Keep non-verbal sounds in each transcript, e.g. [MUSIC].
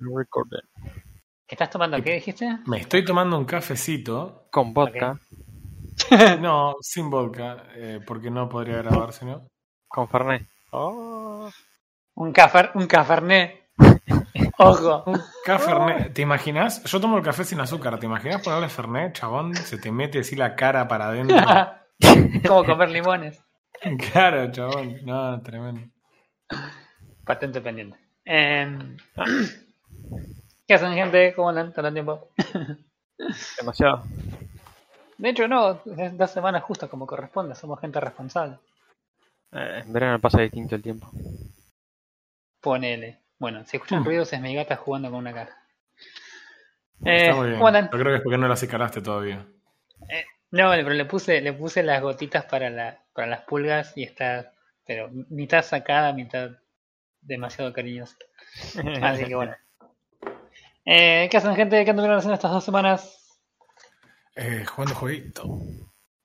Recording. ¿Estás tomando qué dijiste? Me estoy tomando un cafecito. Con vodka, [LAUGHS] No, sin vodka, eh, porque no podría grabarse, ¿no? con Fernet. Oh. Un, cafer, un cafernet. [LAUGHS] Ojo. Cafernet, ¿te imaginas? Yo tomo el café sin azúcar, ¿te imaginas ponerle Fernet, chabón? Se te mete así la cara para adentro. [LAUGHS] Como comer limones. claro, chabón. No, tremendo. Patente pendiente. Eh, [CLEARS THROAT] ¿Qué hacen, gente? ¿Cómo andan? ¿Todo el tiempo? [LAUGHS] Demasiado. De hecho, no. Dos semanas justo como corresponde. Somos gente responsable. Eh, en verano pasa distinto el tiempo. Ponele. Bueno, si escuchan ruidos es mi gata jugando con una caja. Eh, Está muy bien. ¿Cómo andan? Yo creo que es porque no las acicalaste todavía. No, pero le puse, le puse las gotitas para, la, para las pulgas y está, pero mitad sacada, mitad demasiado cariñosa. [LAUGHS] Así que bueno. Eh, ¿Qué hacen, gente? ¿Qué anduvieron haciendo estas dos semanas? Eh, jugando jueguito.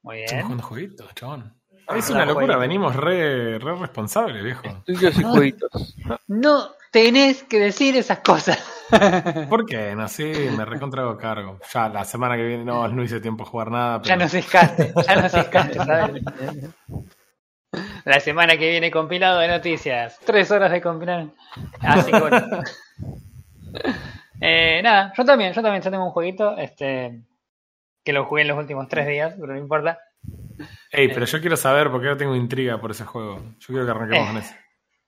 Muy Estamos bien. jugando jueguito, chabón. Ah, es una jueguito. locura, venimos re, re responsables, viejo. Estudios y [LAUGHS] Ah. jueguitos. No tenés que decir esas cosas. [LAUGHS] ¿Por qué? No sé, me recontrago cargo. Ya la semana que viene no, no hice tiempo a jugar nada. Pero... ya no se escaste, ya no se escaste, ¿sabes? La semana que viene compilado de noticias. Tres horas de compilar. Así que bueno. [LAUGHS] Eh, nada, yo también, yo también yo tengo un jueguito, este que lo jugué en los últimos tres días, pero no importa. Ey, pero yo quiero saber porque ahora tengo intriga por ese juego. Yo quiero que arranquemos Eh. con ese.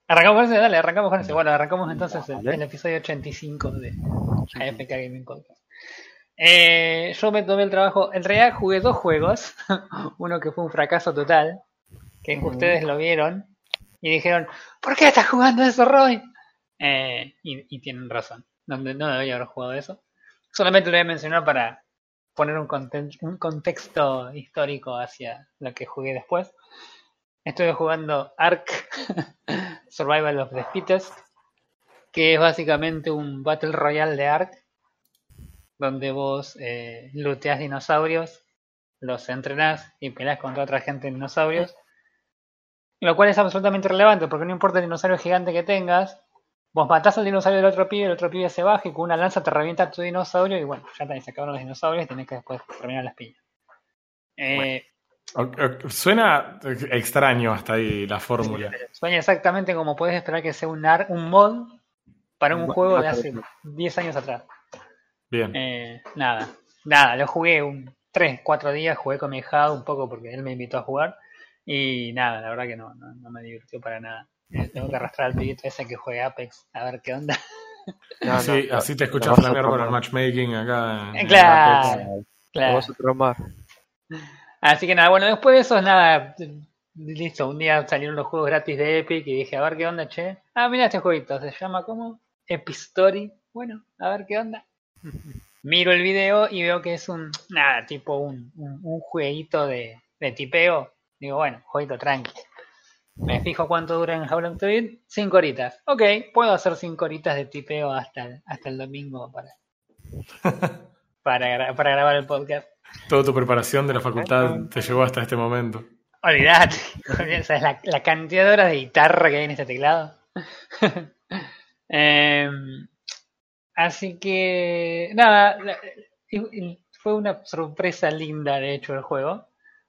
Arrancamos con ese, dale, arrancamos con ese. Bueno, arrancamos entonces el, el episodio 85 de AFK Gaming Podcast. Eh, yo me tomé el trabajo, en realidad jugué dos juegos, [LAUGHS] uno que fue un fracaso total, que ustedes lo vieron y dijeron, ¿por qué estás jugando eso, Roy? Eh, y, y tienen razón, no, no debería haber jugado eso. Solamente lo voy a mencionar para poner un, un contexto histórico hacia lo que jugué después. Estuve jugando Ark [LAUGHS] Survival of the Fittest, que es básicamente un Battle Royale de Ark, donde vos eh, looteás dinosaurios, los entrenás y peleás contra otra gente en dinosaurios. Lo cual es absolutamente relevante, porque no importa el dinosaurio gigante que tengas, vos matás al dinosaurio del otro pibe, el otro pibe se baja y con una lanza te revienta tu dinosaurio y bueno, ya te se acabaron los dinosaurios y tenés que después terminar las piñas. Eh, O- o- Suena extraño hasta ahí la fórmula. Sueña exactamente como puedes esperar que sea un, ar- un mod para un juego de hace 10 años atrás. Bien. Eh, nada, nada, lo jugué un 3, 4 días, jugué con mi hijado un poco porque él me invitó a jugar y nada, la verdad que no, no, no me divirtió para nada. Eh, tengo que arrastrar al pibito ese que juegue Apex a ver qué onda. No, así, no, así te escuchas flamear por el matchmaking acá. en- en Claro. Apex. Lo Claro. vas a. Así que nada, bueno, después de eso, nada, listo, un día salieron los juegos gratis de Epic y dije, a ver qué onda, che. Ah, mira este jueguito, se llama como Epistory. Bueno, a ver qué onda. [LAUGHS] Miro el video y veo que es un, nada, tipo un, un, un jueguito de, de tipeo. Digo, bueno, jueguito tranqui. Me fijo cuánto dura en How Long to. 5 horitas. Ok, puedo hacer 5 horitas de tipeo hasta el, hasta el domingo para, [LAUGHS] para, gra- para grabar el podcast. Toda tu preparación de la facultad te llevó hasta este momento. Olvídate, ¿sabes [LAUGHS] la, la cantidad de horas de guitarra que hay en este teclado? [LAUGHS] Em, así que, nada, fue una sorpresa linda de hecho el juego,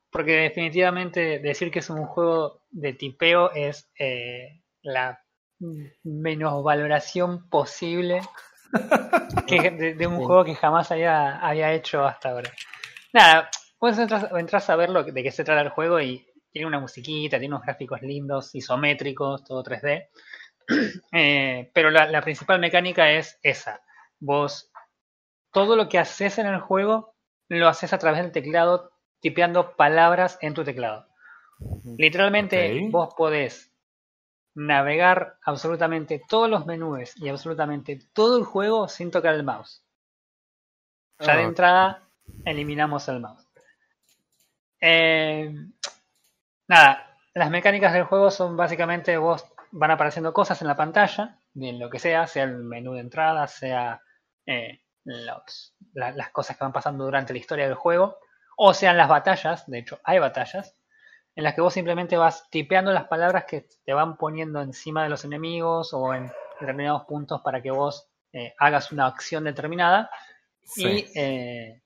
porque definitivamente decir que es un juego de tipeo es eh, la menosvaloración posible [LAUGHS] que, de, de un Sí. juego que jamás había, había hecho hasta ahora. Nada, vos entras, entras a ver lo de qué se trata el juego y tiene una musiquita, tiene unos gráficos lindos, isométricos, todo 3D. [CLEARS THROAT] Eh, pero la, la principal mecánica es esa. Vos, todo lo que haces en el juego, lo haces a través del teclado, tipeando palabras en tu teclado. Literalmente, vos podés navegar absolutamente todos los menús y absolutamente todo el juego sin tocar el mouse. Ya de Ah, entrada, eliminamos el mouse. Eh, nada, las mecánicas del juego son básicamente vos van apareciendo cosas en la pantalla, de lo que sea, sea el menú de entrada, sea eh, los- la- las cosas que van pasando durante la historia del juego, o sean las batallas, de hecho hay batallas, en las que vos simplemente vas tipeando las palabras que te van poniendo encima de los enemigos o en determinados puntos para que vos eh, hagas una acción determinada Sí. y eh,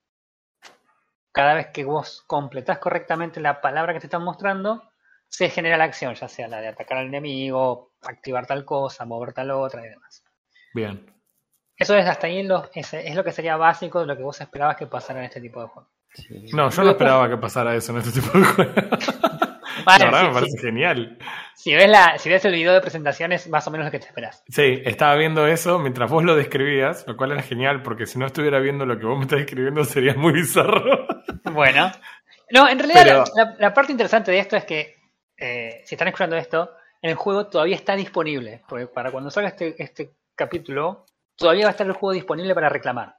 cada vez que vos completás correctamente la palabra que te están mostrando, se genera la acción, ya sea la de atacar al enemigo, activar tal cosa, mover tal otra y demás. Bien. Eso es hasta ahí lo, es, es lo que sería básico de lo que vos esperabas que pasara en este tipo de juego. Sí. No, yo no esperaba que pasara eso en este tipo de juegos. [LAUGHS] [LAUGHS] La verdad sí, me sí. parece genial. Si ves, la, si ves el video de presentación es más o menos lo que te esperas. Sí, estaba viendo eso mientras vos lo describías, lo cual era genial, porque si no estuviera viendo lo que vos me estás describiendo sería muy bizarro. [LAUGHS] Bueno. No, en realidad Pero- la, parte interesante de esto es que eh, si están escuchando esto, el juego todavía está disponible. Porque para cuando salga este, este capítulo, todavía va a estar el juego disponible para reclamar.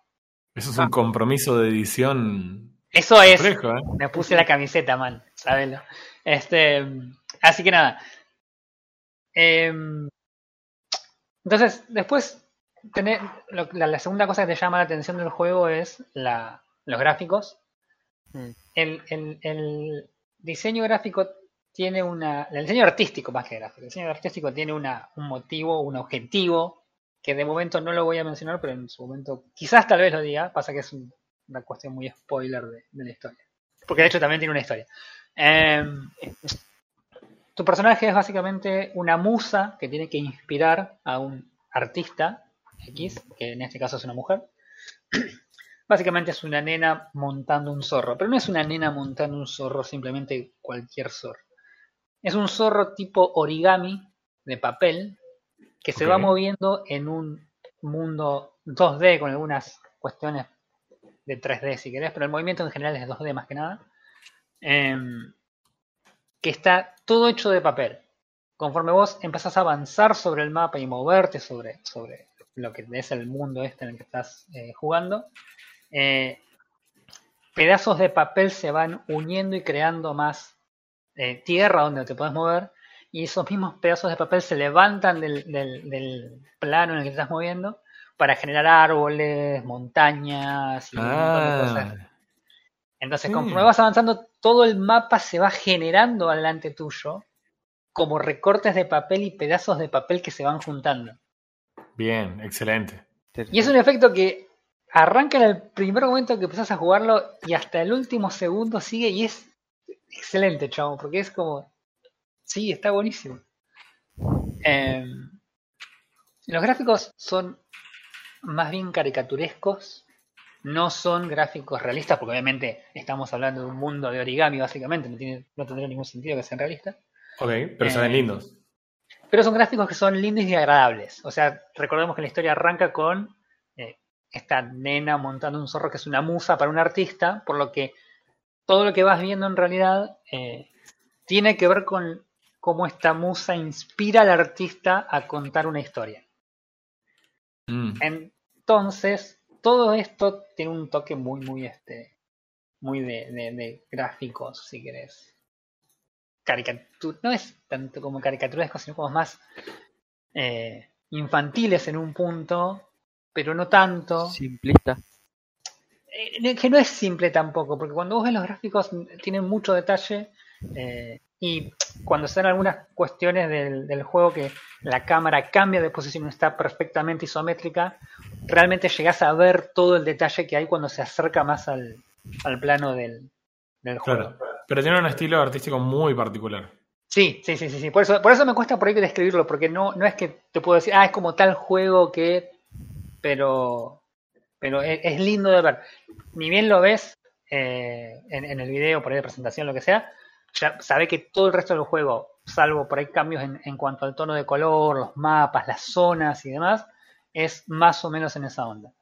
Eso es un compromiso de edición Eso es. ¿eh? Me puse la camiseta, man. Sabelo. Este, así que nada. Em, entonces, después, tener, lo- la, la segunda cosa que te llama la atención del juego es la, los gráficos. Mm. El, el- el diseño gráfico tiene una. El diseño artístico más que gráfico. El diseño artístico tiene una, un motivo, un objetivo, que de momento no lo voy a mencionar, pero en su momento quizás tal vez lo diga. Pasa que es un- una cuestión muy spoiler de, de la historia. Porque de hecho también tiene una historia. Em, tu personaje es básicamente una musa que tiene que inspirar a un artista X, que en este caso es una mujer. [CLEARS THROAT] Básicamente es una nena montando un zorro, pero no es una nena montando un zorro simplemente cualquier zorro. Es un zorro tipo origami de papel que se va moviendo en un mundo 2D con algunas cuestiones de 3D si querés, pero el movimiento en general es 2D más que nada. Em, que está todo hecho de papel. Conforme vos empezás a avanzar sobre el mapa y moverte sobre, sobre lo que es el mundo este en el que estás eh, jugando, eh, pedazos de papel se van uniendo y creando más eh, tierra donde te puedes mover y esos mismos pedazos de papel se levantan del, plano en el que estás moviendo para generar árboles, montañas y un montón de cosas. Ah, Entonces, Mm. conforme vas avanzando, todo el mapa se va generando delante tuyo como recortes de papel y pedazos de papel que se van juntando. bien, excelente. Y es un efecto que arranca en el primer momento que empezás a jugarlo y hasta el último segundo sigue y es excelente, chavo, porque es como... Sí, está buenísimo. Em, los gráficos son más bien caricaturescos, no son gráficos realistas, porque obviamente estamos hablando de un mundo de origami, básicamente, no, tiene, no tendría ningún sentido que sean realistas. Ok, pero se ven Eh, lindos. Pero son gráficos que son lindos y agradables. O sea, recordemos que la historia arranca con eh, esta nena montando un zorro que es una musa para un artista, por lo que todo lo que vas viendo en realidad eh, tiene que ver con cómo esta musa inspira al artista a contar una historia. Mm, Entonces, todo esto tiene un toque muy, muy, este, muy de, de- de gráficos, si querés. Caricatura, no es tanto como caricaturesco, sino como más eh, infantiles en un punto, pero no tanto. Simplista. Eh, que no es simple tampoco, porque cuando vos ves los gráficos tienen mucho detalle eh, y cuando dan algunas cuestiones del, del juego que la cámara cambia de posición y está perfectamente isométrica, realmente llegás a ver todo el detalle que hay cuando se acerca más al, al plano del, del juego. claro. Pero tiene un estilo artístico muy particular. Sí, sí, sí, sí, sí. Por eso, por eso me cuesta por ahí describirlo, porque no, no es que te puedo decir, ah, es como tal juego que. Pero. Pero es, es lindo de ver. Ni bien lo ves eh, en, en el video, por ahí de presentación, lo que sea, ya sabe que todo el resto del juego, salvo por ahí cambios en, en cuanto al tono de color, los mapas, las zonas y demás, es más o menos en esa onda.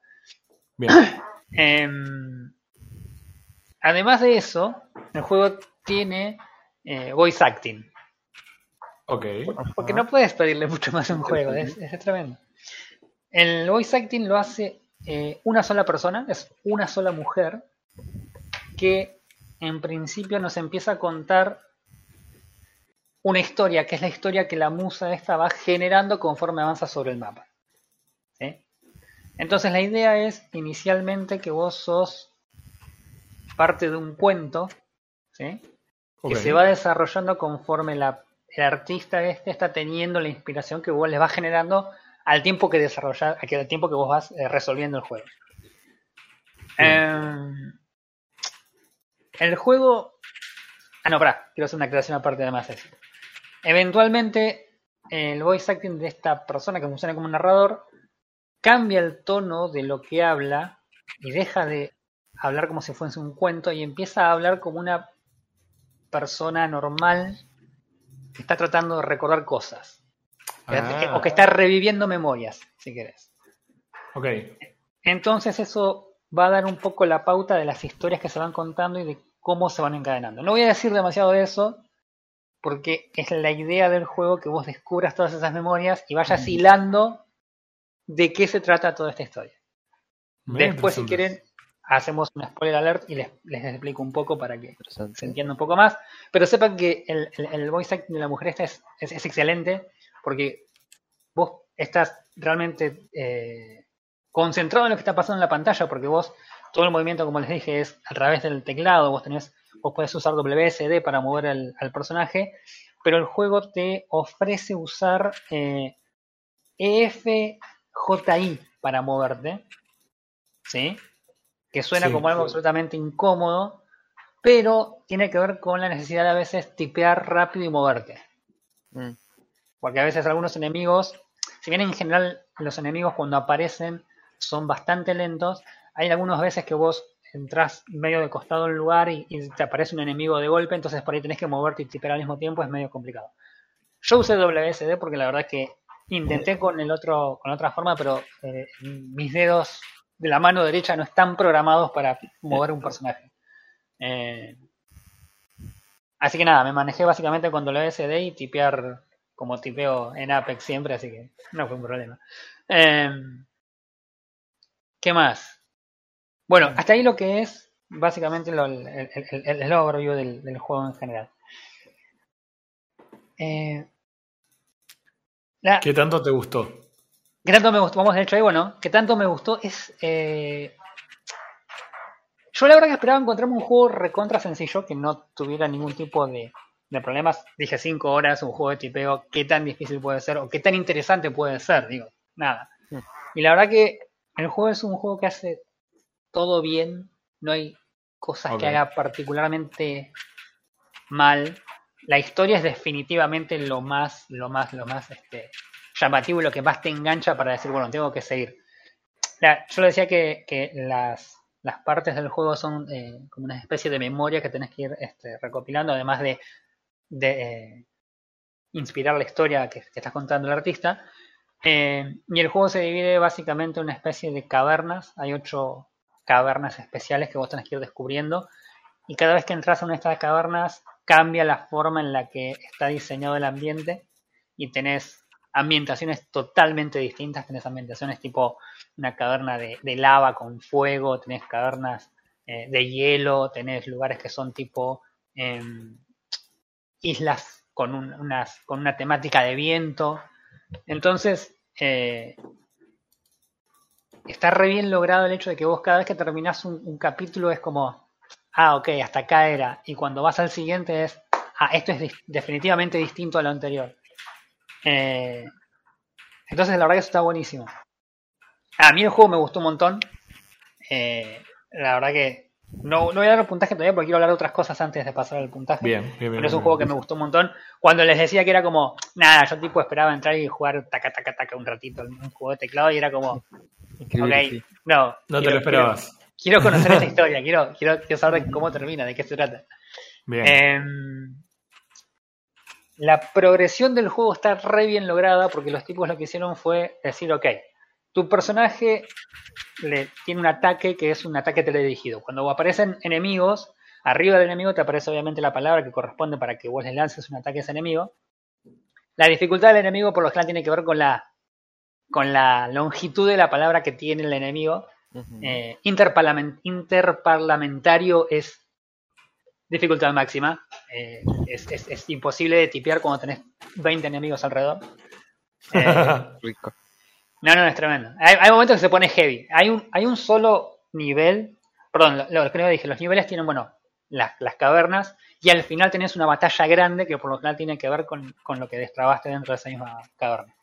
Bien. [COUGHS] Em, además de eso, el juego tiene eh, voice acting. Ok. Porque no puedes pedirle mucho más a un juego, es, es tremendo. El voice acting lo hace eh, una sola persona, es una sola mujer, que en principio nos empieza a contar una historia, que es la historia que la musa esta va generando conforme avanza sobre el mapa. ¿sí? Entonces la idea es inicialmente que vos sos parte de un cuento, ¿sí? que se va desarrollando conforme la, el artista este está teniendo la inspiración que vos le va generando al tiempo que desarrollar, al tiempo que vos vas eh, resolviendo el juego. El juego. Ah, no, pará, quiero hacer una aclaración aparte de más eso. Eventualmente, el voice acting de esta persona que funciona como narrador cambia el tono de lo que habla y deja de hablar como si fuese un cuento y empieza a hablar como una persona normal que está tratando de recordar cosas. Ah. O que está reviviendo memorias, si querés. Ok. Entonces eso va a dar un poco la pauta de las historias que se van contando y de cómo se van encadenando. No voy a decir demasiado de eso, porque es la idea del juego que vos descubras todas esas memorias y vayas hilando de qué se trata toda esta historia. Muy Después, si quieren, hacemos un spoiler alert y les, les explico un poco para que se entienda un poco más. Pero sepan que el, el, el voice acting de la mujer esta es, es, es excelente porque vos estás realmente eh, concentrado en lo que está pasando en la pantalla porque vos todo el movimiento, como les dije, es a través del teclado. Vos tenés, vos podés usar WSD para mover al, al personaje, pero el juego te ofrece usar eh, EFJI para moverte, ¿sí? Que suena Sí, como algo sí. absolutamente incómodo, pero tiene que ver con la necesidad de a veces tipear rápido y moverte. Mm. Porque a veces algunos enemigos, si bien en general los enemigos cuando aparecen son bastante lentos, hay algunas veces que vos entras medio de costado en un lugar y, te aparece un enemigo de golpe, entonces por ahí tenés que moverte y tipear al mismo tiempo, es medio complicado. Yo usé WSD porque la verdad que intenté con el otro, con otra forma, pero eh, mis dedos de la mano derecha no están programados para mover un personaje. Eh, así que nada, me manejé básicamente con WSD y tipear como tipeo en Apex siempre, así que no fue un problema. Eh, ¿Qué más? Bueno, hasta ahí lo que es básicamente lo- el, el- el- el overview del, del juego en general. Eh, la- ¿Qué tanto te gustó? ¿Qué tanto me gustó? Vamos de hecho ahí, bueno, ¿qué tanto me gustó? Es. eh, Yo la verdad que esperaba encontrarme un juego recontra sencillo que no tuviera ningún tipo de, de problemas. Dije 5 horas, un juego de tipeo, ¿qué tan difícil puede ser? O qué tan interesante puede ser, digo, nada. Mm. Y la verdad que el juego es un juego que hace todo bien, no hay cosas que haga particularmente mal. La historia es definitivamente lo más, lo más, lo más este, llamativo y lo que más te engancha para decir, bueno, tengo que seguir. La- yo le decía que, que las, las partes del juego son eh, como una especie de memoria que tenés que ir este, recopilando, además de, de eh, inspirar la historia que, que estás contando el artista. Eh, y el juego se divide básicamente en una especie de cavernas. Hay ocho cavernas especiales que vos tenés que ir descubriendo. Y cada vez que entras a una de estas cavernas, cambia la forma en la que está diseñado el ambiente. Y tenés ambientaciones totalmente distintas. Tenés ambientaciones tipo una caverna de, lava con fuego, tenés cavernas eh, de hielo, tenés lugares que son tipo em, islas con, con una temática de viento. Entonces, eh, está re bien logrado el hecho de que vos cada vez que terminás un, capítulo es como, ah, ok, hasta acá era. Y cuando vas al siguiente es, ah, esto es definitivamente distinto a lo anterior. Eh, entonces, la verdad que eso está buenísimo. A mí el juego me gustó un montón. Eh, la verdad que no, no voy a dar el puntaje todavía porque quiero hablar de otras cosas antes de pasar al puntaje. Bien, bien, bien. Pero es un bien, juego que me gustó un montón. Cuando les decía que era como, nada, yo tipo esperaba entrar y jugar taca, taca, taca un ratito un juego de teclado y era como, Increíble, ok, sí. no. No te lo esperabas. Quiero, quiero conocer esta [LAUGHS] historia, quiero, quiero, quiero saber cómo termina, de qué se trata. Bien. Em, la progresión del juego está re bien lograda porque los tipos lo que hicieron fue decir, ok, tu personaje le, tiene un ataque que es un ataque teledirigido. Cuando aparecen enemigos, arriba del enemigo te aparece obviamente la palabra que corresponde para que vos le lances un ataque a ese enemigo. La dificultad del enemigo por lo general tiene que ver con la, con la longitud de la palabra que tiene el enemigo. Eh, interparlament- interparlamentario es dificultad máxima. Eh, es, es- es imposible de tipear cuando tenés 20 enemigos alrededor. [LAUGHS] Eh, Rico. No, no, es tremendo. Hay, momentos que se pone heavy. Hay un, hay un solo nivel. Perdón, lo, que dije, los niveles tienen, bueno, las, las cavernas y al final tenés una batalla grande que por lo general tiene que ver con, con lo que destrabaste dentro de esa misma caverna.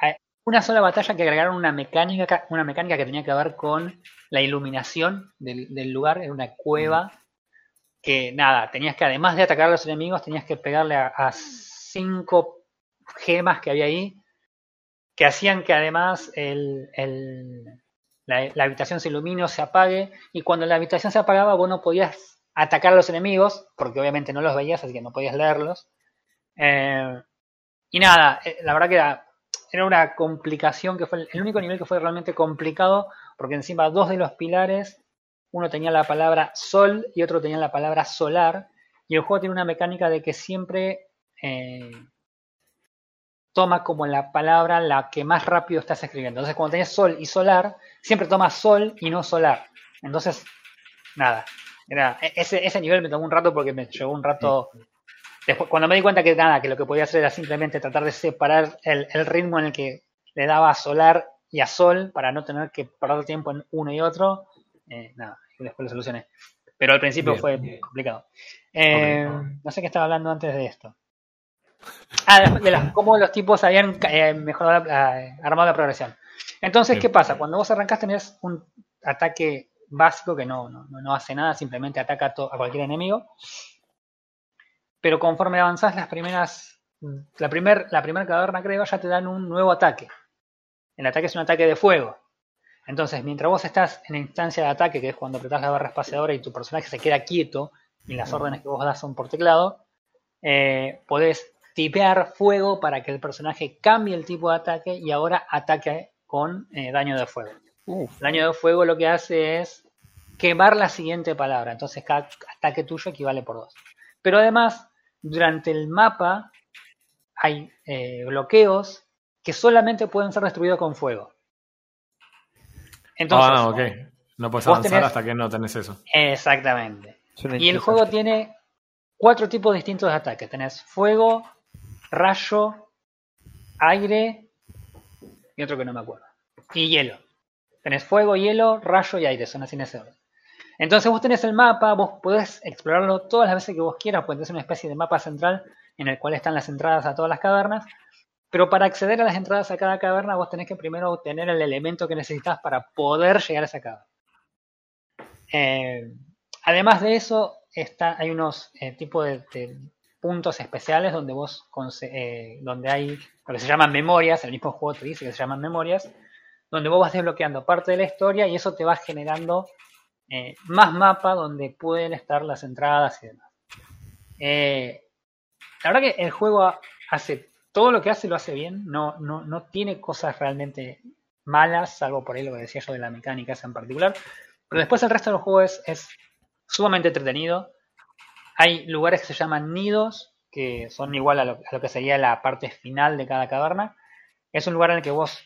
Hay una sola batalla que agregaron una mecánica, una mecánica que tenía que ver con la iluminación del, del lugar, era una cueva que nada, tenías que además de atacar a los enemigos, tenías que pegarle a, a cinco gemas que había ahí, que hacían que además el, la, habitación se ilumine o se apague, y cuando la habitación se apagaba vos no podías atacar a los enemigos, porque obviamente no los veías, así que no podías leerlos. Eh, y nada, eh, la verdad que era, era una complicación que fue el, el único nivel que fue realmente complicado, porque encima dos de los pilares, uno tenía la palabra sol y otro tenía la palabra solar, y el juego tiene una mecánica de que siempre eh, toma como la palabra la que más rápido estás escribiendo. Entonces, cuando tenés sol y solar, siempre toma sol y no solar. Entonces, nada. Era, e- ese, ese nivel me tomó un rato porque me llevó un rato. Después, cuando me di cuenta que nada, que lo que podía hacer era simplemente tratar de separar el, el ritmo en el que le daba a solar y a sol para no tener que perder tiempo en uno y otro, eh, nada, y después lo solucioné. Pero al principio Bien. fue complicado. Eh, No sé qué estaba hablando antes de esto. Ah, de, las- cómo los tipos habían eh, mejorado, eh, armado la progresión. Entonces. ¿qué pasa? Cuando vos arrancás tenés un ataque básico que no, no, no- hace nada, simplemente ataca a cualquier enemigo. Pero conforme avanzás las primeras, la primer, la primera caverna creo, ya te dan un nuevo ataque. El ataque es un ataque de fuego. Entonces, mientras vos estás en la instancia de ataque, que es cuando apretás la barra espaciadora y tu personaje se queda quieto y las órdenes que vos das son por teclado, eh, podés tipear fuego para que el personaje cambie el tipo de ataque y ahora ataque con eh, daño de fuego. Uf. El daño de fuego lo que hace es quemar la siguiente palabra. Entonces cada ataque tuyo equivale por dos. Pero además, durante el mapa hay eh, bloqueos que solamente pueden ser destruidos con fuego. Entonces, ah, no, ok. No puedes avanzar tenés- hasta que no tenés eso. exactamente. Y el juego tiene cuatro tipos distintos de ataques. Tenés fuego, rayo, aire y otro que no me acuerdo. Y hielo. Tenés fuego, hielo, rayo y aire. Son así en ese orden. Entonces vos tenés el mapa, vos podés explorarlo todas las veces que vos quieras, porque es una especie de mapa central en el cual están las entradas a todas las cavernas. Pero para acceder a las entradas a cada caverna, vos tenés que primero obtener el elemento que necesitas para poder llegar a esa caverna. Eh, además de eso, está, hay unos eh, tipos de, de puntos especiales donde vos eh, donde hay lo que se llaman memorias, el mismo juego te dice que se llaman memorias, donde vos vas desbloqueando parte de la historia y eso te va generando eh, más mapa donde pueden estar las entradas y demás. Eh, la verdad que el juego hace todo lo que hace lo hace bien, no, no, no tiene cosas realmente malas, salvo por ahí lo que decía yo de la mecánica en particular. Pero después el resto del juego es, es sumamente entretenido. Hay lugares que se llaman nidos, que son igual a lo, a lo que sería la parte final de cada caverna. Es un lugar en el que vos,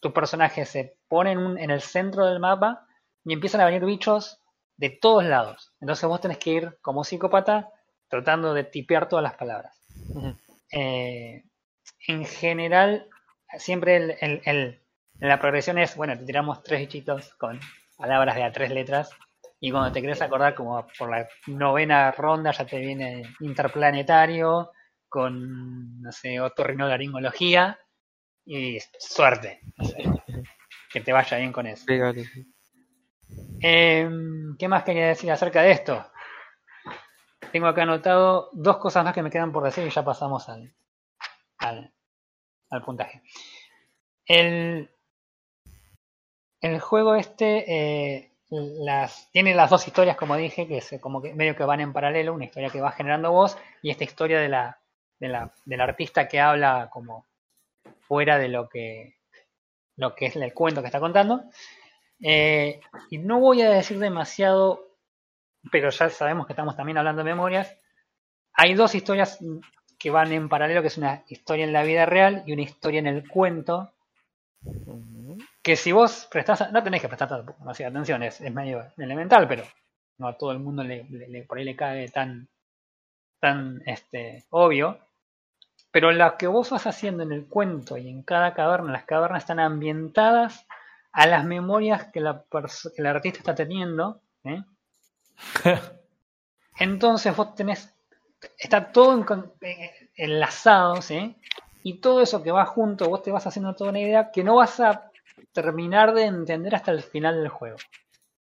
tu personaje se pone en, un- en el centro del mapa y empiezan a venir bichos de todos lados. Entonces vos tenés que ir como psicópata tratando de tipear todas las palabras. Eh, en general, siempre el, el- el- la progresión es, bueno, te tiramos tres bichitos con palabras de a tres letras y cuando te querés acordar como por la novena ronda ya te viene interplanetario con, no sé, otorrinolaringología y suerte. No sé, que te vaya bien con eso. Eh, ¿Qué más quería decir acerca de esto? Tengo acá anotado dos cosas más que me quedan por decir y ya pasamos al, al, al puntaje. El, el juego este eh, las, tiene las dos historias, como dije, que se, como que medio que van en paralelo, una historia que va generando voz y esta historia de la, de la, del artista que habla como fuera de lo que, lo que es el cuento que está contando. Eh, y no voy a decir demasiado, pero ya sabemos que estamos también hablando de memorias. Hay dos historias que van en paralelo, que es una historia en la vida real y una historia en el cuento. Que si vos prestás, no tenés que prestar tanto- demasiada atención, es, es medio elemental, pero no a todo el mundo le, le- le- por ahí le cae tan, tan este, obvio. Pero lo que vos vas haciendo en el cuento y en cada caverna, las cavernas están ambientadas a las memorias que, la que el artista está teniendo. ¿eh? [LAUGHS] Entonces vos tenés, está todo eh, enlazado, ¿sí? y todo eso que va junto, vos te vas haciendo toda una idea que no vas a terminar de entender hasta el final del juego.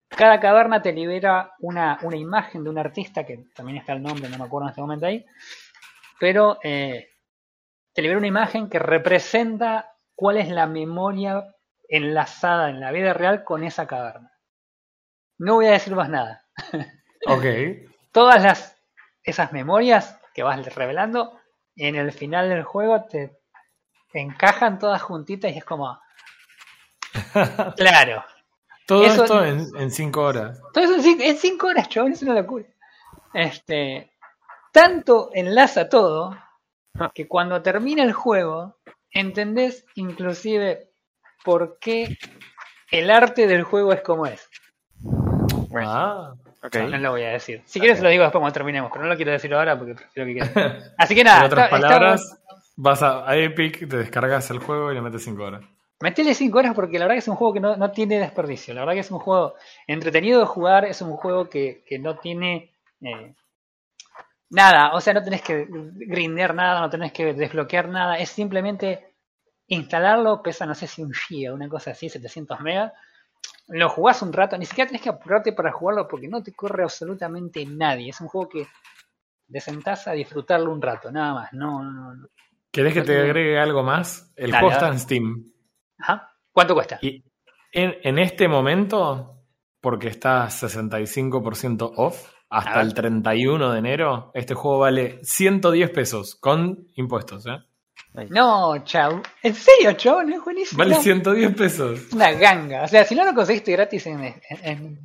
Cada caverna te libera una, una imagen de un artista, que también está el nombre, no me acuerdo en este momento ahí, pero eh, te libera una imagen que representa cuál es la memoria enlazada en la vida real con esa caverna. No voy a decir más nada. [LAUGHS] Ok. Todas las, esas memorias que vas revelando, en el final del juego te encajan todas juntitas y es como... [LAUGHS] Claro. Todo Eso- esto en, en cinco horas. Todo eso en cinco, en cinco horas, chabón, es una locura. Este, tanto enlaza todo Ah. que cuando termina el juego entendés inclusive por qué el arte del juego es como es. Bueno, Ah. No lo voy a decir. Si quieres Ok. lo digo después cuando terminemos, pero no lo quiero decir ahora porque prefiero que quede. [LAUGHS] Así que nada, en otras está- palabras, vas a, a Epic, te descargas el juego y le metes cinco horas. Metele 5 horas porque la verdad que es un juego que no, no tiene desperdicio. La verdad que es un juego entretenido de jugar, es un juego que, que no tiene eh, nada. O sea, no tenés que grindear nada, no tenés que desbloquear nada. Es simplemente instalarlo, pesa no sé si un giga, una cosa así, 700 megas. Lo jugás un rato, ni siquiera tenés que apurarte para jugarlo porque no te corre absolutamente nadie. Es un juego que te sentás a disfrutarlo un rato, nada más. No, no, no. ¿Querés que te agregue algo más? El Dale, en Steam. Ajá. ¿Cuánto cuesta? Y en, en este momento, porque está 65% off, hasta el 31 de enero, este juego vale 110 pesos con impuestos. ¿eh? No, chau. ¿En serio, chabón? Es buenísimo. Vale No, 110 pesos. es una ganga. O sea, si no lo conseguiste gratis en, en,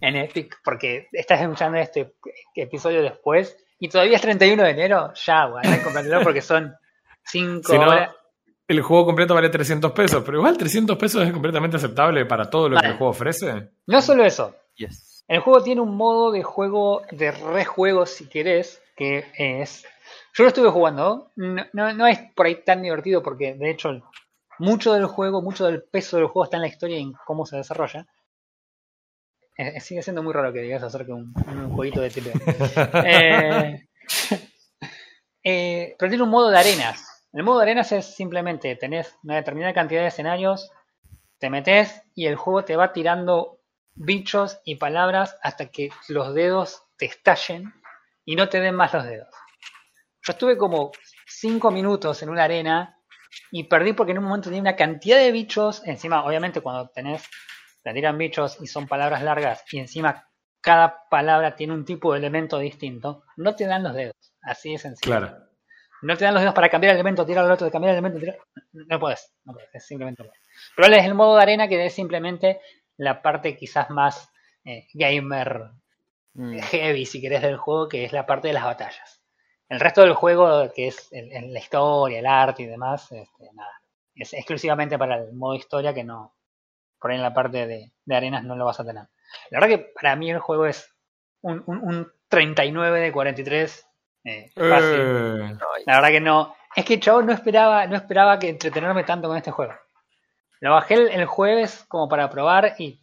en Epic, porque estás escuchando este episodio después, y todavía es 31 de enero, ya, comprártelo porque son 5 Si no, horas. El juego completo vale 300 pesos, pero igual 300 pesos es completamente aceptable para todo lo Vale. que el juego ofrece. No solo eso, Yes. el juego tiene un modo de juego, de rejuego, si querés, que es. Yo lo estuve jugando, no, no, no es por ahí tan divertido porque, de hecho, mucho del juego, mucho del peso del juego está en la historia y en cómo se desarrolla. Eh, sigue siendo muy raro que digas acerca de un, un jueguito de TP. [LAUGHS] Eh, [LAUGHS] eh, pero tiene un modo de arenas. El modo de arenas es simplemente tenés una determinada cantidad de escenarios, te metes y el juego te va tirando bichos y palabras hasta que los dedos te estallen y no te den más los dedos. Yo estuve como 5 minutos en una arena y perdí porque en un momento tenía una cantidad de bichos. Encima, obviamente, cuando tenés, te tiran bichos y son palabras largas y encima cada palabra tiene un tipo de elemento distinto, no te dan los dedos. Así de sencillo. Claro. No te dan los dedos para cambiar el elemento, tirar al otro, cambiar el elemento, tirar. No puedes, no puedes, es simplemente no puedes. Pero es el modo de arena que es simplemente la parte quizás más eh, gamer Mm. heavy, si querés, del juego, que es la parte de las batallas. El resto del juego, que es el- el- la historia, el arte y demás, este, nada. Es exclusivamente para el modo historia que no. Por ahí en la parte de, de arenas no lo vas a tener. La verdad que para mí el juego es un, un- un 39 de 43. Eh, fácil. Eh, La verdad que no. Es que chavo no esperaba, no esperaba que entretenerme tanto con este juego. Lo bajé el, el jueves como para probar y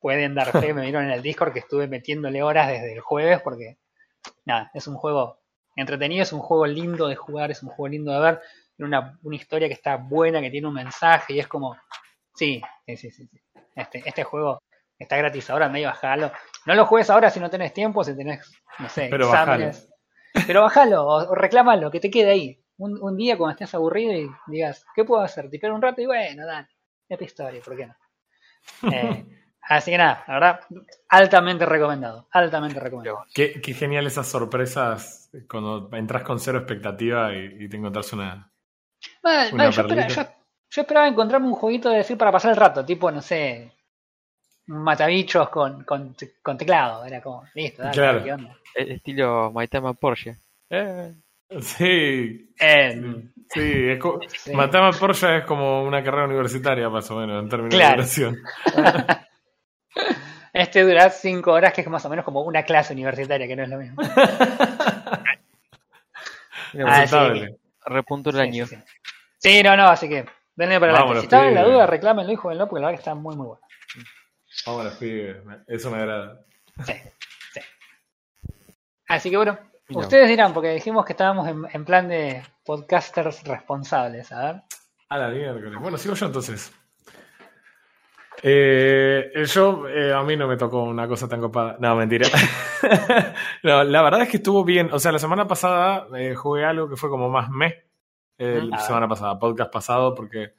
pueden dar fe, me vieron en el Discord que estuve metiéndole horas desde el jueves porque nada, es un juego entretenido, es un juego lindo de jugar, es un juego lindo de ver, tiene una, una historia que está buena, que tiene un mensaje y es como, sí, sí, sí, sí, sí. Este, este juego está gratis ahora, medio bajalo. No lo juegues ahora si no tenés tiempo, si tenés, no sé, Pero exámenes. Pero bajalo o, reclámalo, que te quede ahí. Un, un día cuando estés aburrido y digas, ¿qué puedo hacer? Tipear un rato y bueno, dale, es historia, ¿por qué no? Eh, [LAUGHS] así que nada, la verdad, altamente recomendado, altamente recomendado. qué, qué genial esas sorpresas cuando entras con cero expectativa y, y te encontrás una. Bueno, Una bueno, yo, espera- perlita. yo- yo esperaba encontrarme un jueguito de decir para pasar el rato, tipo, no sé, matabichos con, con, con teclado. Era como, listo, dale, Claro. ¿qué onda? El estilo at Porsche. Eh, Sí, Eh, sí. Es co- Sí. Matama Porsche es como una carrera universitaria, más o menos, en términos Claro. de duración. [LAUGHS] este dura 5 horas, que es más o menos como una clase universitaria, que no es lo mismo. [LAUGHS] Ah, repunto el Sí, año. sí, sí. Sí, no, no, así que denle para adelante. Vámonos, Si estaban en la duda, reclámenlo y jueguenlo, porque la verdad que está muy, muy bueno. Vámonos, pibes. Eso me agrada. Sí, sí. Así que bueno, Ustedes dirán, porque dijimos que estábamos en, en plan de podcasters responsables. A ver. A la miércoles. Bueno, sigo yo entonces. Eh, yo, eh, a mí no me tocó una cosa tan copada. No, mentira. [LAUGHS] no, la verdad es que estuvo bien. O sea, la semana pasada eh, jugué algo que fue como más me. La semana pasada, podcast pasado, porque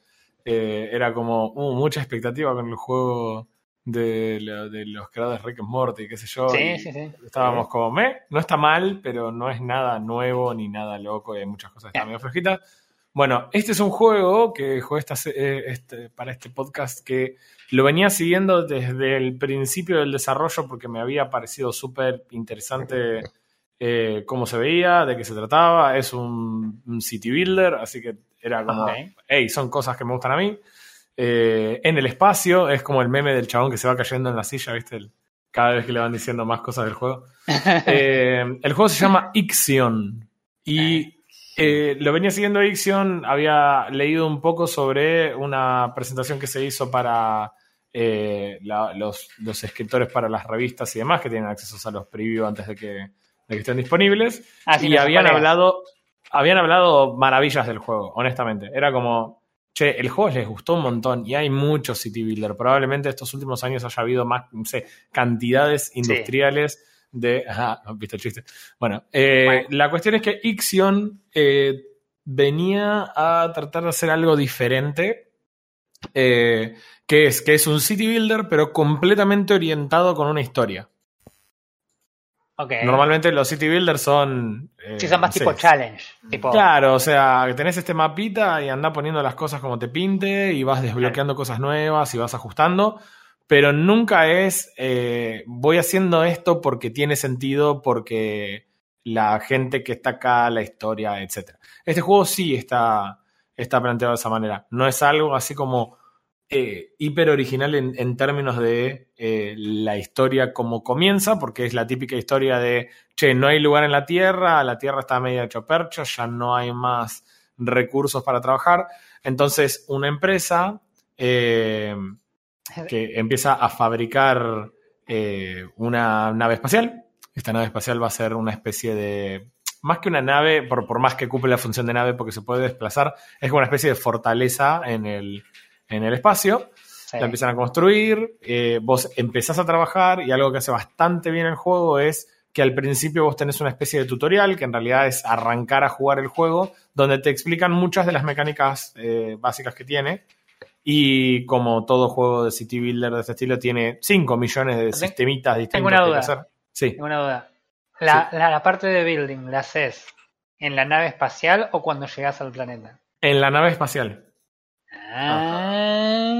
eh, era como uh, mucha expectativa con el juego de, de los creadores de Rick and Morty, qué sé yo. Sí, sí, sí. Estábamos como me. No está mal, pero no es nada nuevo ni nada loco. y Hay muchas cosas que están medio flojitas. Bueno, este es un juego que jugué esta eh, este- para este podcast que lo venía siguiendo desde el principio del desarrollo porque me había parecido súper interesante [LAUGHS] eh, cómo se veía, de qué se trataba. Es un, un city builder, así que era como, Ok. hey, son cosas que me gustan a mí. Eh, en el espacio es como el meme del chabón que se va cayendo en la silla, ¿viste? El- cada vez que le van diciendo más cosas del juego. [LAUGHS] Eh, el juego se llama Ixion. Y eh, lo venía siguiendo Ixion, había leído un poco sobre una presentación que se hizo para eh, la- los, los escritores para las revistas y demás, que tienen acceso a los previews antes de que, de que estén disponibles. Ah, y habían hablado, habían hablado maravillas del juego, honestamente. Era como, che, el juego les gustó un montón y hay muchos City Builder. Probablemente estos últimos años haya habido más, no sé, cantidades industriales de... Ajá, [LAUGHS] no, viste el chiste. Bueno, eh, Bueno. la cuestión es que Ixion eh, venía a tratar de hacer algo diferente. eh, que es que es un city builder, pero completamente orientado con una historia. Normalmente los city builders son. eh, Sí, son más no sé, tipo challenge. Tipo, Claro, o sea, tenés este mapita y andás poniendo las cosas como te pinte y vas desbloqueando cosas nuevas y vas ajustando, pero nunca es eh, voy haciendo esto porque tiene sentido, porque la gente que está acá, la historia, etc. Este juego sí está, está planteado de esa manera. No es algo así como eh, hiper original en, términos de eh, la historia como comienza, porque es la típica historia de, che, no hay lugar en la Tierra, la Tierra está media hecho percho, ya no hay más recursos para trabajar. Entonces, una empresa eh, que empieza a fabricar eh, una nave espacial. Esta nave espacial va a ser una especie de. Más que una nave, por, por más que cumple la función de nave porque se puede desplazar, es como una especie de fortaleza en el, en el espacio. sí. La empiezan a construir, eh, vos empezás a trabajar y algo que hace bastante bien el juego es que al principio vos tenés una especie de tutorial que en realidad es arrancar a jugar el juego, donde te explican muchas de las mecánicas eh, básicas que tiene. Y como todo juego de City Builder de este estilo, tiene 5 millones de sistemitas distintos tengo una hay que duda. hacer. Sí, Tengo una duda. La, la, la parte de building, ¿la haces en la nave espacial o cuando llegas al planeta? en la nave espacial. Ah.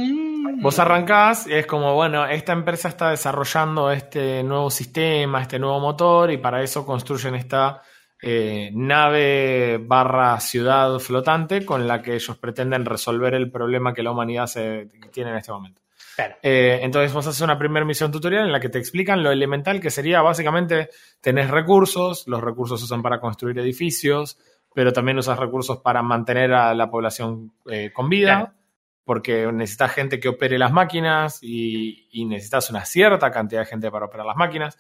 Vos arrancás y es como, bueno, esta empresa está desarrollando este nuevo sistema, este nuevo motor, y para eso construyen esta eh, nave barra ciudad flotante con la que ellos pretenden resolver el problema que la humanidad se, tiene en este momento. Claro. Eh, entonces vos haces una primera misión tutorial en la que te explican lo elemental que sería básicamente tenés recursos, los recursos se usan para construir edificios, pero también usas recursos para mantener a la población eh, con vida, Claro. Porque necesitas gente que opere las máquinas y, y necesitas una cierta cantidad de gente para operar las máquinas.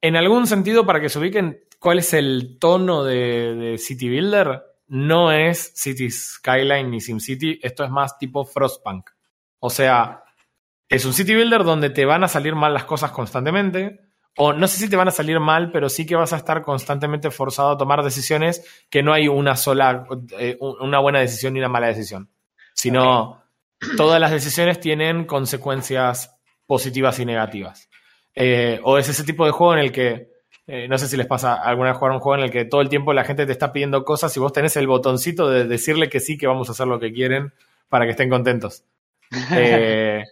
En algún sentido, para que se ubiquen cuál es el tono de, de City Builder, no es City Skyline ni SimCity, esto es más tipo Frostpunk. O sea, es un City Builder donde te van a salir mal las cosas constantemente. O no sé si te van a salir mal, pero sí que vas a estar constantemente forzado a tomar decisiones que no hay una sola, eh, una buena decisión y una mala decisión. Sino todas las decisiones tienen consecuencias positivas y negativas. Eh, o es ese tipo de juego en el que, eh, no sé si les pasa alguna vez jugar un juego en el que todo el tiempo la gente te está pidiendo cosas y vos tenés el botoncito de decirle que sí, que vamos a hacer lo que quieren para que estén contentos. [LAUGHS] Eh,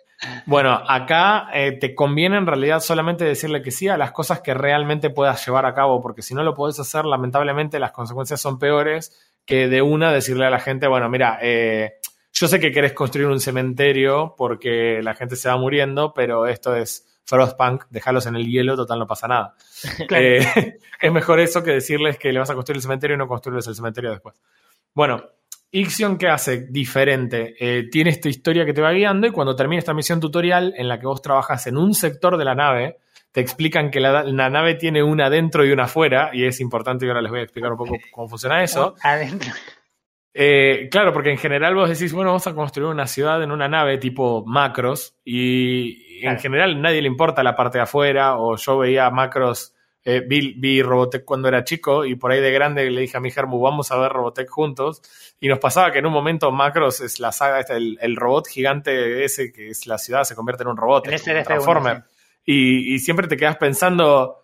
bueno, acá te conviene en realidad solamente decirle que sí a las cosas que realmente puedas llevar a cabo, porque si no lo podés hacer, lamentablemente las consecuencias son peores que de una decirle a la gente, bueno, mira, eh, yo sé que querés construir un cementerio porque la gente se va muriendo, pero esto es Frostpunk, dejarlos en el hielo, total no pasa nada. [LAUGHS] Claro. Eh, [LAUGHS] es mejor eso que decirles que le vas a construir el cementerio y no construirles el cementerio después. Bueno, Ixion, ¿qué hace? Diferente. Eh, tiene esta historia que te va guiando y cuando termina esta misión tutorial en la que vos trabajas en un sector de la nave, te explican que la, la nave tiene una adentro y una afuera, y es importante, y ahora les voy a explicar un poco cómo funciona eso. [LAUGHS] Adentro. Eh, claro, porque en general vos decís, bueno, vamos a construir una ciudad en una nave tipo macros y en general nadie le importa la parte de afuera o yo veía macros, eh, vi, vi Robotech cuando era chico y por ahí de grande le dije a mi Germu, vamos a ver Robotech juntos y nos pasaba que en un momento macros es la saga, el, el robot gigante ese que es la ciudad se convierte en un robot, El es como un SDF-1, Transformer. y, y siempre te quedas pensando,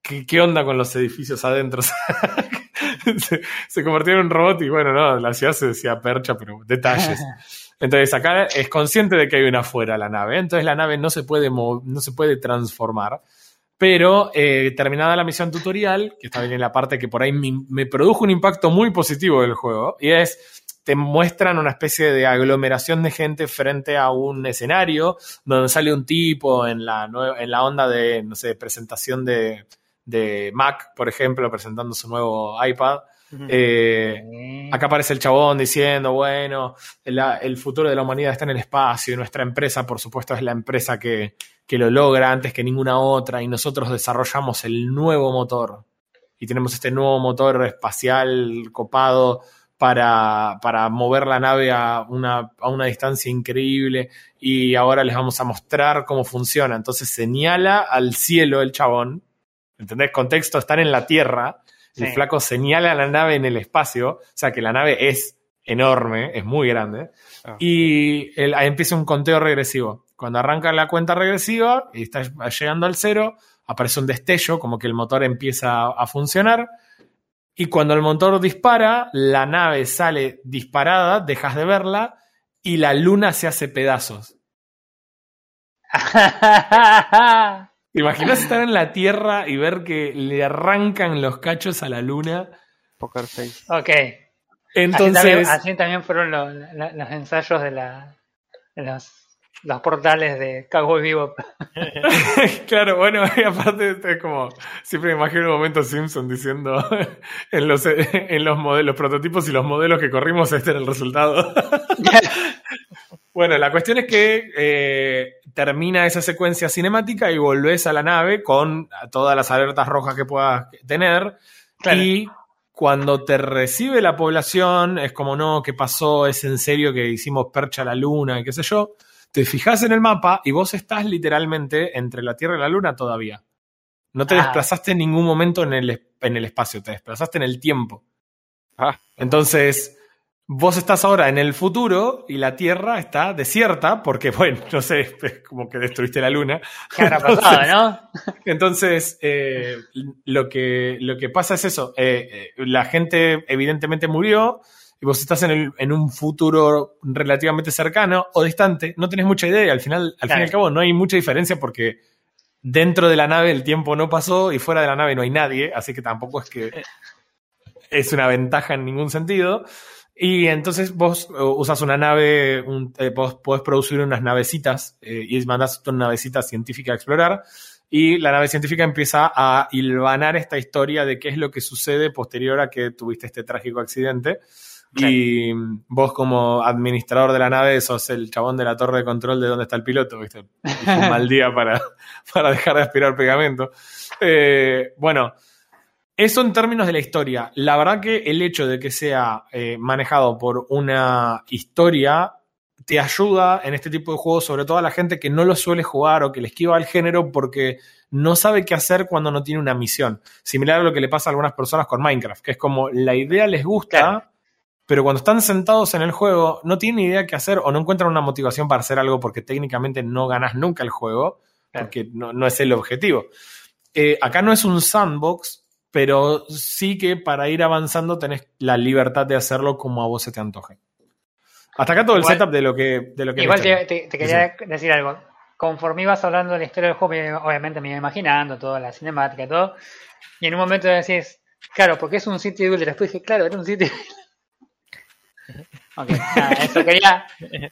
¿qué, qué onda con los edificios adentro? [LAUGHS] [LAUGHS] se, se convirtió en un robot y bueno, no, la ciudad se decía percha, pero detalles. [LAUGHS] Entonces acá es consciente de que hay una afuera la nave, entonces la nave no se puede, no se puede transformar. Pero eh, terminada la misión tutorial, que está bien en la parte que por ahí me, me produjo un impacto muy positivo del juego, y es, te muestran una especie de aglomeración de gente frente a un escenario, donde sale un tipo en la, en la onda de, no sé, presentación de, de Mac, por ejemplo, presentando su nuevo iPad. Eh. Acá aparece el chabón diciendo, bueno, la- el futuro de la humanidad está en el espacio y nuestra empresa, por supuesto, es la empresa que, que lo logra antes que ninguna otra y nosotros desarrollamos el nuevo motor y tenemos este nuevo motor espacial copado para, para mover la nave a una, a una distancia increíble y ahora les vamos a mostrar cómo funciona. Entonces señala al cielo el chabón, ¿entendés? Contexto, están en la Tierra el flaco señala la nave en el espacio, o sea que la nave es enorme, es muy grande, Ah. y el- ahí empieza un conteo regresivo. Cuando arranca la cuenta regresiva y está llegando al cero, aparece un destello, como que el motor empieza a funcionar, y cuando el motor dispara, la nave sale disparada, dejas de verla, y la luna se hace pedazos. [LAUGHS] ¿Te imaginas estar en la Tierra y ver que le arrancan los cachos a la luna? Poker face. ok. Así Entonces... también, así también fueron los ensayos de, la, de los, los portales de Cowboy Vivo. [LAUGHS] claro, bueno, [LAUGHS] y aparte es como, siempre me imagino un momento Simpson diciendo [LAUGHS] en los, en los modelos, prototipos y los modelos que corrimos, este era el resultado. bueno, la cuestión es que eh, termina esa secuencia cinemática y volvés a la nave con todas las alertas rojas que puedas tener. Claro. Y cuando te recibe la población, es como, no, ¿qué pasó? ¿Es en serio que hicimos percha a la luna y qué sé yo? Te fijas en el mapa y vos estás literalmente entre la Tierra y la Luna todavía. No te Ah. desplazaste en ningún momento en el, en el espacio, te desplazaste en el tiempo. Ah, Entonces, vos estás ahora en el futuro y la Tierra está desierta porque, [LAUGHS] bueno, no sé, es como que destruiste la Luna. ¿Qué habrá pasado, no? [LAUGHS] Entonces, eh, lo, que, lo que pasa es eso. eh, eh, la gente evidentemente murió vos estás en, el- en un futuro relativamente cercano o distante. No tenés mucha idea. y Al final, al fin y al cabo, no hay mucha diferencia porque dentro de la nave el tiempo no pasó y fuera de la nave no hay nadie. Así que tampoco es que es una ventaja en ningún sentido. Y entonces vos eh, usas una nave, un- eh, vos podés producir unas navecitas eh, y mandás una navecita científica a explorar. Y la nave científica empieza a hilvanar esta historia de qué es lo que sucede posterior a que tuviste este trágico accidente. Y vos como administrador de la nave sos el chabón de la torre de control de dónde está el piloto, ¿viste? Es un [LAUGHS] mal día para, para dejar de aspirar pegamento. Eh, bueno, eso en términos de la historia. La verdad que el hecho de que sea eh, manejado por una historia te ayuda en este tipo de juegos, sobre todo a la gente que no lo suele jugar o que le esquiva al género porque no sabe qué hacer cuando no tiene una misión. Similar a lo que le pasa a algunas personas con Minecraft, que es como la idea les gusta, Claro. Pero cuando están sentados en el juego no tienen idea qué hacer o no encuentran una motivación para hacer algo porque técnicamente no ganas nunca el juego, Claro. porque no, no es el objetivo. Eh, acá no es un sandbox, pero sí que para ir avanzando tenés la libertad de hacerlo como a vos se te antoje. Hasta acá todo el Igual- setup de lo que, de lo que Igual te, historia. te- te quería decir algo. Conforme ibas hablando de la historia del juego, me- obviamente me iba imaginando toda la cinemática y todo. Y en un momento decís, claro, porque es un City Builder. Después dije, claro, era un City [LAUGHS] Nada, eso quería.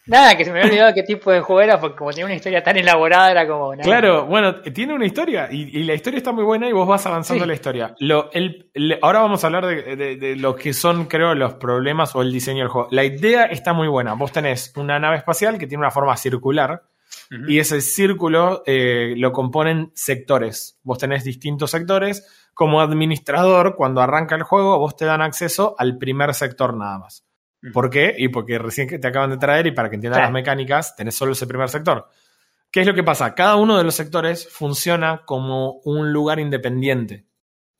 Nada, que se me había olvidado qué tipo de juego era, porque como tenía una historia tan elaborada, era como. nada. Claro, bueno, tiene una historia y, y la historia está muy buena y vos vas avanzando Sí. en la historia. Lo, el- le- ahora vamos a hablar de, de- de lo que son, creo, los problemas o el diseño del juego. La idea está muy buena. Vos tenés una nave espacial que tiene una forma circular y ese círculo eh, lo componen sectores. Vos tenés distintos sectores. Como administrador, cuando arranca el juego, vos te dan acceso al primer sector nada más. ¿Por qué? Y porque recién que te acaban de traer y para que entiendas Claro. las mecánicas, tenés solo ese primer sector. ¿Qué es lo que pasa? Cada uno de los sectores funciona como un lugar independiente.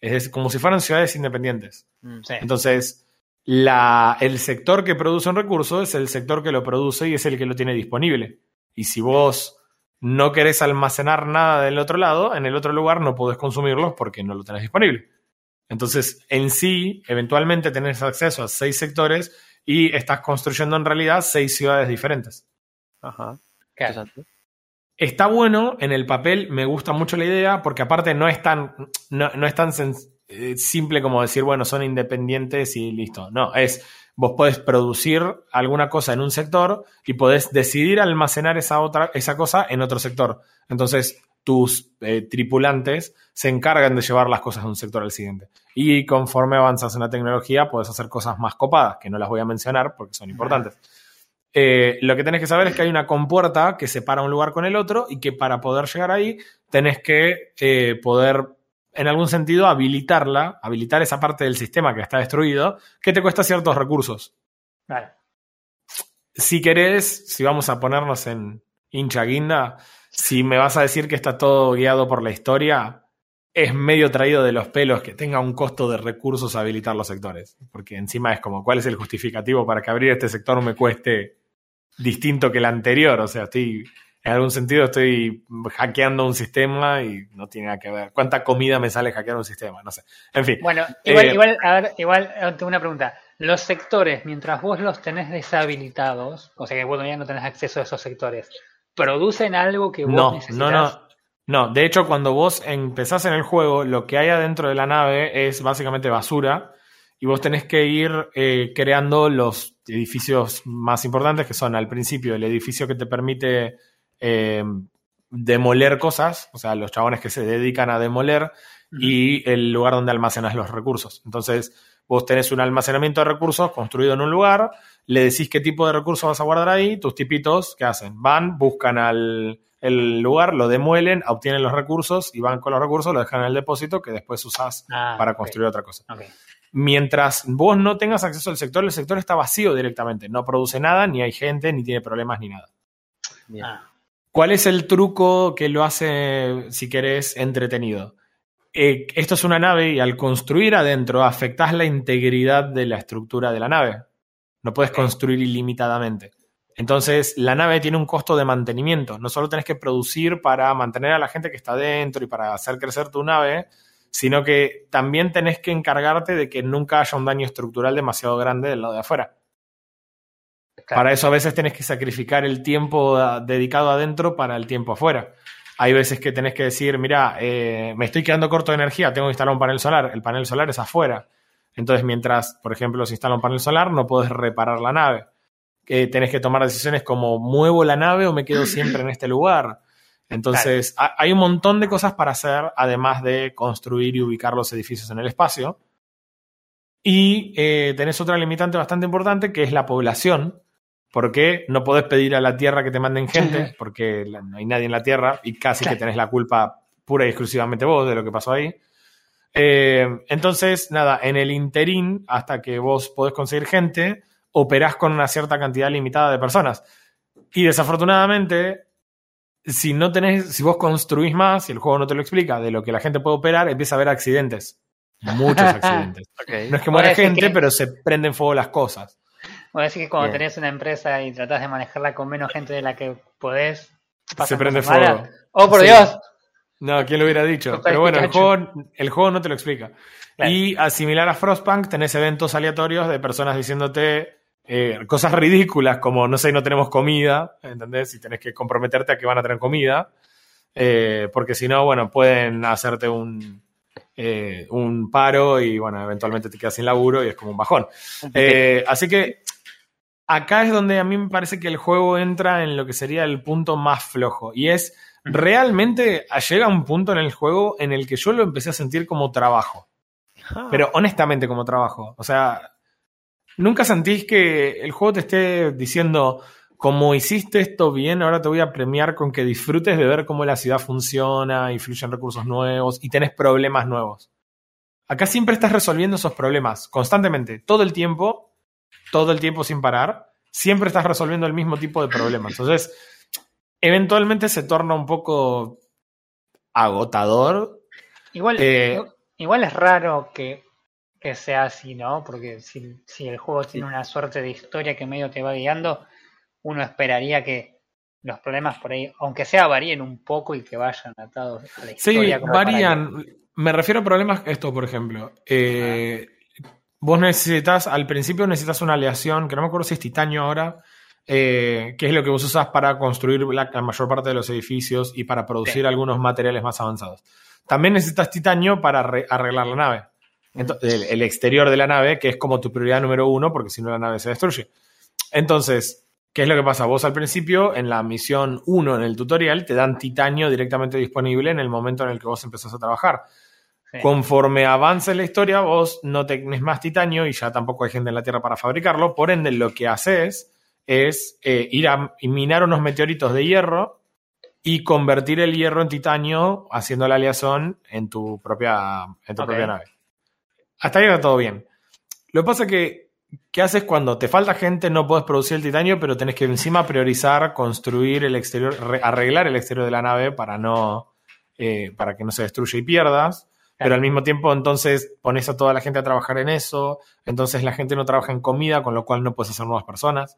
Es como si fueran ciudades independientes. Mm. Sí. Entonces, la- el sector que produce un recurso es el sector que lo produce y es el que lo tiene disponible. Y si vos no querés almacenar nada del otro lado, en el otro lugar no podés consumirlos porque no lo tenés disponible. Entonces, en sí, eventualmente tenés acceso a seis sectores y estás construyendo en realidad seis ciudades diferentes. Ajá. Interesante. Está bueno en el papel, me gusta mucho la idea, porque aparte no es tan, no, no es tan eh, simple como decir, bueno, son independientes y listo. No, es, vos podés producir alguna cosa en un sector y podés decidir almacenar esa otra, esa cosa en otro sector. Entonces, tus eh, tripulantes se encargan de llevar las cosas de un sector al siguiente. Y conforme avanzas en la tecnología, puedes hacer cosas más copadas, que no las voy a mencionar porque son importantes. Eh, lo que tenés que saber es que hay una compuerta que separa un lugar con el otro y que para poder llegar ahí tenés que eh, poder, en algún sentido, habilitarla, habilitar esa parte del sistema que está destruido, que te cuesta ciertos recursos. Claro. Si querés, si vamos a ponernos en hincha guinda, si me vas a decir que está todo guiado por la historia, es medio traído de los pelos que tenga un costo de recursos habilitar los sectores. Porque encima es como, ¿cuál es el justificativo para que abrir este sector me cueste distinto que el anterior? O sea, estoy, en algún sentido estoy hackeando un sistema y no tiene nada que ver. ¿Cuánta comida me sale hackear un sistema? No sé. En fin. Bueno, igual, Eh, igual, a ver, igual eh, tengo una pregunta. Los sectores, mientras vos los tenés deshabilitados, o sea que vos todavía no tenés acceso a esos sectores, ¿producen algo que vos No, necesitas? no, no. No, de hecho, cuando vos empezás en el juego, lo que hay adentro de la nave es básicamente basura y vos tenés que ir eh, creando los edificios más importantes, que son al principio el edificio que te permite eh, demoler cosas, o sea, los chabones que se dedican a demoler, y el lugar donde almacenas los recursos. Entonces, vos tenés un almacenamiento de recursos construido en un lugar, le decís qué tipo de recursos vas a guardar ahí, tus tipitos, ¿qué hacen? Van, buscan al el lugar, lo demuelen, obtienen los recursos y van con los recursos, lo dejan en el depósito que después usás Ah, para construir otra cosa. Mientras vos no tengas acceso al sector, el sector está vacío directamente, no produce nada, ni hay gente, ni tiene problemas, ni nada. Bien. Ah, ¿Cuál es el truco que lo hace, si querés, entretenido? Eh, esto es una nave y al construir adentro afectás la integridad de la estructura de la nave. No puedes construir ilimitadamente. Entonces, la nave tiene un costo de mantenimiento. No solo tenés que producir para mantener a la gente que está dentro y para hacer crecer tu nave, sino que también tenés que encargarte de que nunca haya un daño estructural demasiado grande del lado de afuera. claro. Para eso a veces tenés que sacrificar el tiempo ah, dedicado adentro para el tiempo afuera. Hay veces que tenés que decir, mira, eh, me estoy quedando corto de energía, tengo que instalar un panel solar. El panel solar es afuera. Entonces, mientras, por ejemplo, se instala un panel solar, no podés reparar la nave. Que tenés que tomar decisiones como, ¿muevo la nave o me quedo siempre en este lugar? Entonces, ha- hay un montón de cosas para hacer, además de construir y ubicar los edificios en el espacio. Y eh, tenés otra limitante bastante importante, que es la población. Porque no podés pedir a la Tierra que te manden gente, porque no hay nadie en la Tierra y casi Claro. que tenés la culpa pura y exclusivamente vos de lo que pasó ahí. Eh, entonces, nada, en el interín, hasta que vos podés conseguir gente, operás con una cierta cantidad limitada de personas. Y desafortunadamente, si no tenés, si vos construís más, y el juego no te lo explica, de lo que la gente puede operar, empieza a haber accidentes. Muchos [LAUGHS] accidentes. No es que muera gente, que- pero se prenden fuego las cosas. Vos decís que cuando Bien. tenés una empresa y tratás de manejarla con menos gente de la que podés, Se prende malas. fuego. ¡Oh, por Sí. Dios! No, ¿quién lo hubiera dicho? Pero bueno, el juego, el juego no te lo explica. Claro. Y a similar a Frostpunk, tenés eventos aleatorios de personas diciéndote eh, cosas ridículas como, no sé, no tenemos comida, ¿entendés? Y tenés que comprometerte a que van a tener comida. Eh, porque si no, bueno, pueden hacerte un, eh, un paro y, bueno, eventualmente te quedas sin laburo y es como un bajón. Así que acá es donde a mí me parece que el juego entra en lo que sería el punto más flojo. Y es, realmente llega un punto en el juego en el que yo lo empecé a sentir como trabajo. Ah, Pero honestamente como trabajo. O sea, nunca sentís que el juego te esté diciendo, como hiciste esto bien, ahora te voy a premiar con que disfrutes de ver cómo la ciudad funciona, influyen recursos nuevos y tenés problemas nuevos. Acá siempre estás resolviendo esos problemas constantemente, todo el tiempo, todo el tiempo sin parar, siempre estás resolviendo el mismo tipo de problemas. Entonces, eventualmente se torna un poco agotador. Igual, Eh, igual es raro que, que sea así, ¿no? Porque si, si el juego tiene una suerte de historia que medio te va guiando, uno esperaría que los problemas por ahí, aunque sea varíen un poco y que vayan atados a la Sí, historia. que- varían. Me refiero a problemas, esto por ejemplo. Eh, Vos necesitas, al principio necesitas una aleación, que no me acuerdo si es titanio ahora, eh, que es lo que vos usas para construir la, la mayor parte de los edificios y para producir Sí. algunos materiales más avanzados. También necesitas titanio para arre- arreglar la nave. Ento- el, el exterior de la nave, que es como tu prioridad número uno, porque si no la nave se destruye. Entonces, ¿qué es lo que pasa? Vos al principio, en la misión 1, en el tutorial, te dan titanio directamente disponible en el momento en el que vos empezás a trabajar. Sí. Conforme avance la historia, vos no tenés más titanio y ya tampoco hay gente en la Tierra para fabricarlo. Por ende, lo que haces es eh, ir a minar unos meteoritos de hierro y convertir el hierro en titanio haciendo la aleación en tu propia, en tu propia nave. Hasta ahí va todo bien. Lo que pasa es que, ¿qué haces cuando te falta gente? No puedes producir el titanio, pero tenés que encima priorizar, construir el exterior, re- arreglar el exterior de la nave para no, eh, para que no se destruya y pierdas. Pero al mismo tiempo, entonces pones a toda la gente a trabajar en eso. Entonces la gente no trabaja en comida, con lo cual no puedes hacer nuevas personas.